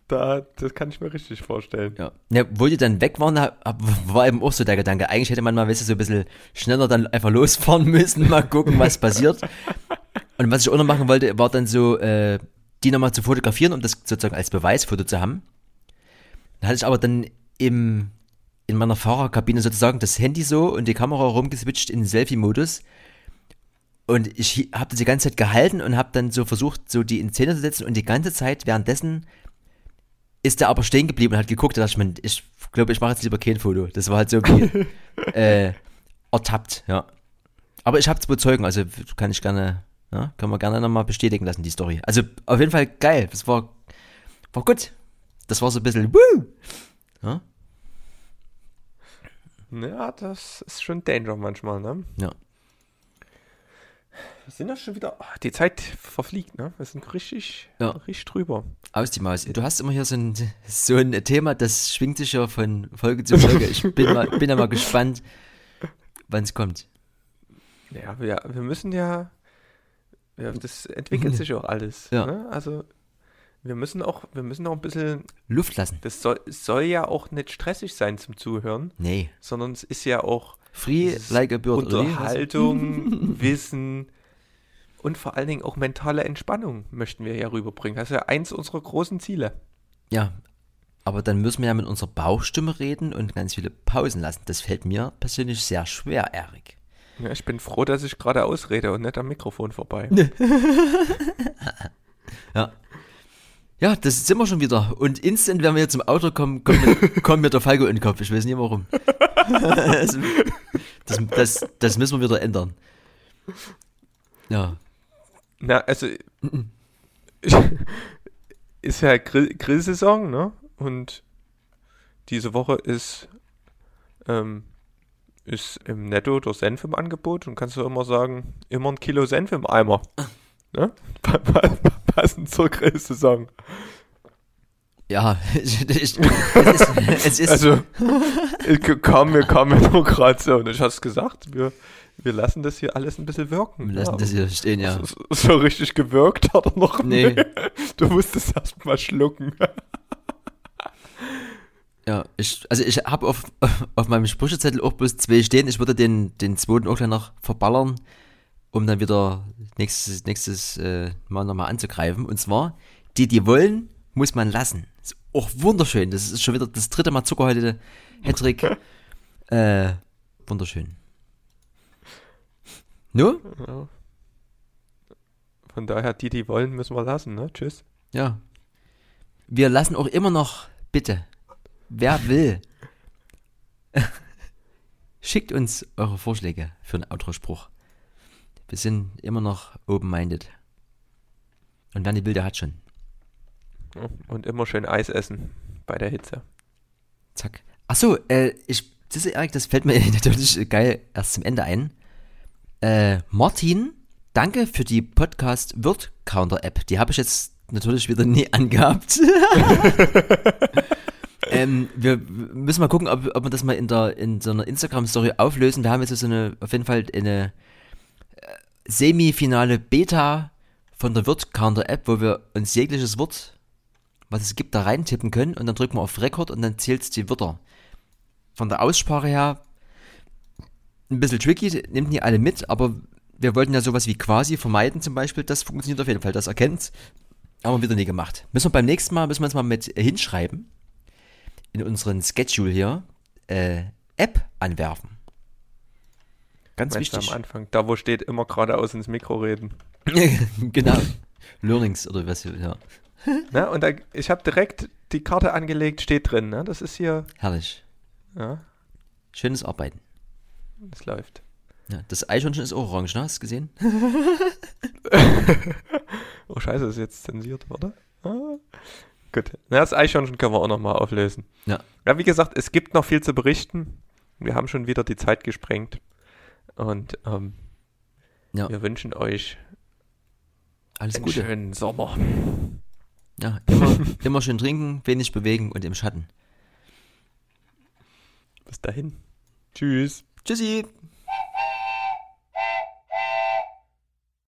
Da, das kann ich mir richtig vorstellen. Ja. ja wo die dann weg waren, war eben auch so der Gedanke. Eigentlich hätte man mal, weißt du, so ein bisschen schneller dann einfach losfahren müssen, mal gucken, was passiert. Und was ich auch noch machen wollte, war dann so, äh, die nochmal zu fotografieren, um das sozusagen als Beweisfoto zu haben. Dann hatte ich aber dann im, in meiner Fahrerkabine sozusagen das Handy so und die Kamera rumgeswitcht in Selfie-Modus. Und ich habe das die ganze Zeit gehalten und habe dann so versucht, so die in Szene zu setzen und die ganze Zeit währenddessen ist er aber stehen geblieben und hat geguckt. Da dachte ich, ich glaube, ich mache jetzt lieber kein Foto. Das war halt so wie äh, ertappt, ja. Aber ich habe zwei Zeugen, also kann ich gerne ja, können wir gerne nochmal bestätigen lassen, die Story. Also auf jeden Fall geil. Das war, war gut. Das war so ein bisschen Woo! Ja? ja, das ist schon Danger manchmal, ne? Ja. Wir sind ja schon wieder. Oh, die Zeit verfliegt, ne? Wir sind richtig, ja. richtig drüber. Aus die Maus. Du hast immer hier so ein, so ein Thema, das schwingt sich ja von Folge zu Folge. Ich bin, mal, bin ja mal gespannt, wann es kommt. Ja, wir, wir müssen ja ja, das entwickelt sich auch alles. Ja. Ne? Also wir müssen auch, wir müssen auch ein bisschen Luft lassen. Das soll, soll ja auch nicht stressig sein zum Zuhören. Nee. Sondern es ist ja auch Free like a bird. Unterhaltung, Wissen und vor allen Dingen auch mentale Entspannung möchten wir ja rüberbringen. Das ist ja eins unserer großen Ziele. Ja, aber dann müssen wir ja mit unserer Bauchstimme reden und ganz viele Pausen lassen. Das fällt mir persönlich sehr schwer, Erik. Ja, ich bin froh, dass ich gerade ausrede und nicht am Mikrofon vorbei. Ja. Ja, das sind wir schon wieder. Und instant, wenn wir jetzt zum Auto kommen, kommt mir, kommt mir der Falco in den Kopf. Ich weiß nicht warum. das, das, das, müssen wir wieder ändern. Ja. Na, also ist ja Grill Grillsaison, ne? Und diese Woche ist, ähm, ist im Netto der Senf im Angebot und kannst du immer sagen, immer ein Kilo Senf im Eimer. Ne? Pa- pa- Passend zur Grillsaison. Ja, ich, ich, es ist, es ist Also, mir, kam mir nur gerade so. Und ich hast gesagt, wir, wir lassen das hier alles ein bisschen wirken. wir lassen ja, das hier stehen, ja. so, so richtig gewirkt hat er noch Nee. nicht. Du musstest erst mal schlucken. Ja, ich, also ich habe auf, auf meinem Sprüchezettel auch bloß zwei stehen. Ich würde den, den zweiten auch gleich noch verballern, um dann wieder nächstes, nächstes äh, Mal nochmal anzugreifen. Und zwar, die, die wollen, muss man lassen. Auch wunderschön. Das ist schon wieder das dritte Mal Zucker heute, Hedrick. äh, wunderschön. Nu? Ja. Von daher, die, die wollen, müssen wir lassen, ne? Tschüss. Ja. Wir lassen auch immer noch, bitte, wer will, schickt uns eure Vorschläge für einen Outro-Spruch. Wir sind immer noch open-minded. Und wer die Bilder hat schon. Und immer schön Eis essen bei der Hitze. Zack. Achso, äh, ich, das Erik, das fällt mir natürlich geil erst zum Ende ein. Äh, Martin, danke für die Podcast Word Counter App. Die habe ich jetzt natürlich wieder nie angehabt. ähm, wir müssen mal gucken, ob, ob wir das mal in der in so einer Instagram Story auflösen. Wir haben jetzt so eine auf jeden Fall eine äh, semifinale Beta von der Word Counter App, wo wir uns jegliches Wort was es gibt, da reintippen können und dann drücken wir auf Record und dann zählt die Wörter. Von der Aussprache her ein bisschen tricky, nimmt nie alle mit, aber wir wollten ja sowas wie quasi vermeiden zum Beispiel. Das funktioniert auf jeden Fall, das erkennt. Haben wir wieder nie gemacht. Müssen wir beim nächsten Mal, müssen wir uns mal mit hinschreiben, in unseren Schedule hier, äh, App anwerfen. Ganz Meinst wichtig. am Anfang, da wo steht, immer geradeaus ins Mikro reden. genau. Learnings oder was, ja. Ne? Und da, ich habe direkt die Karte angelegt, steht drin. Ne? Das ist hier, Herrlich. ja, Schönes Arbeiten. das läuft. Ja, das Eichhörnchen ist orange, ne? Hast du gesehen? Oh scheiße, ist jetzt zensiert, oder? Ah. Gut. Na, das Eichhörnchen können wir auch nochmal auflösen. Ja. Ja, wie gesagt, es gibt noch viel zu berichten. Wir haben schon wieder die Zeit gesprengt. Und ähm, Ja. wir wünschen euch Alles einen Gute. schönen Sommer. Ja, immer, immer schön trinken, wenig bewegen und im Schatten. Bis dahin. Tschüss. Tschüssi.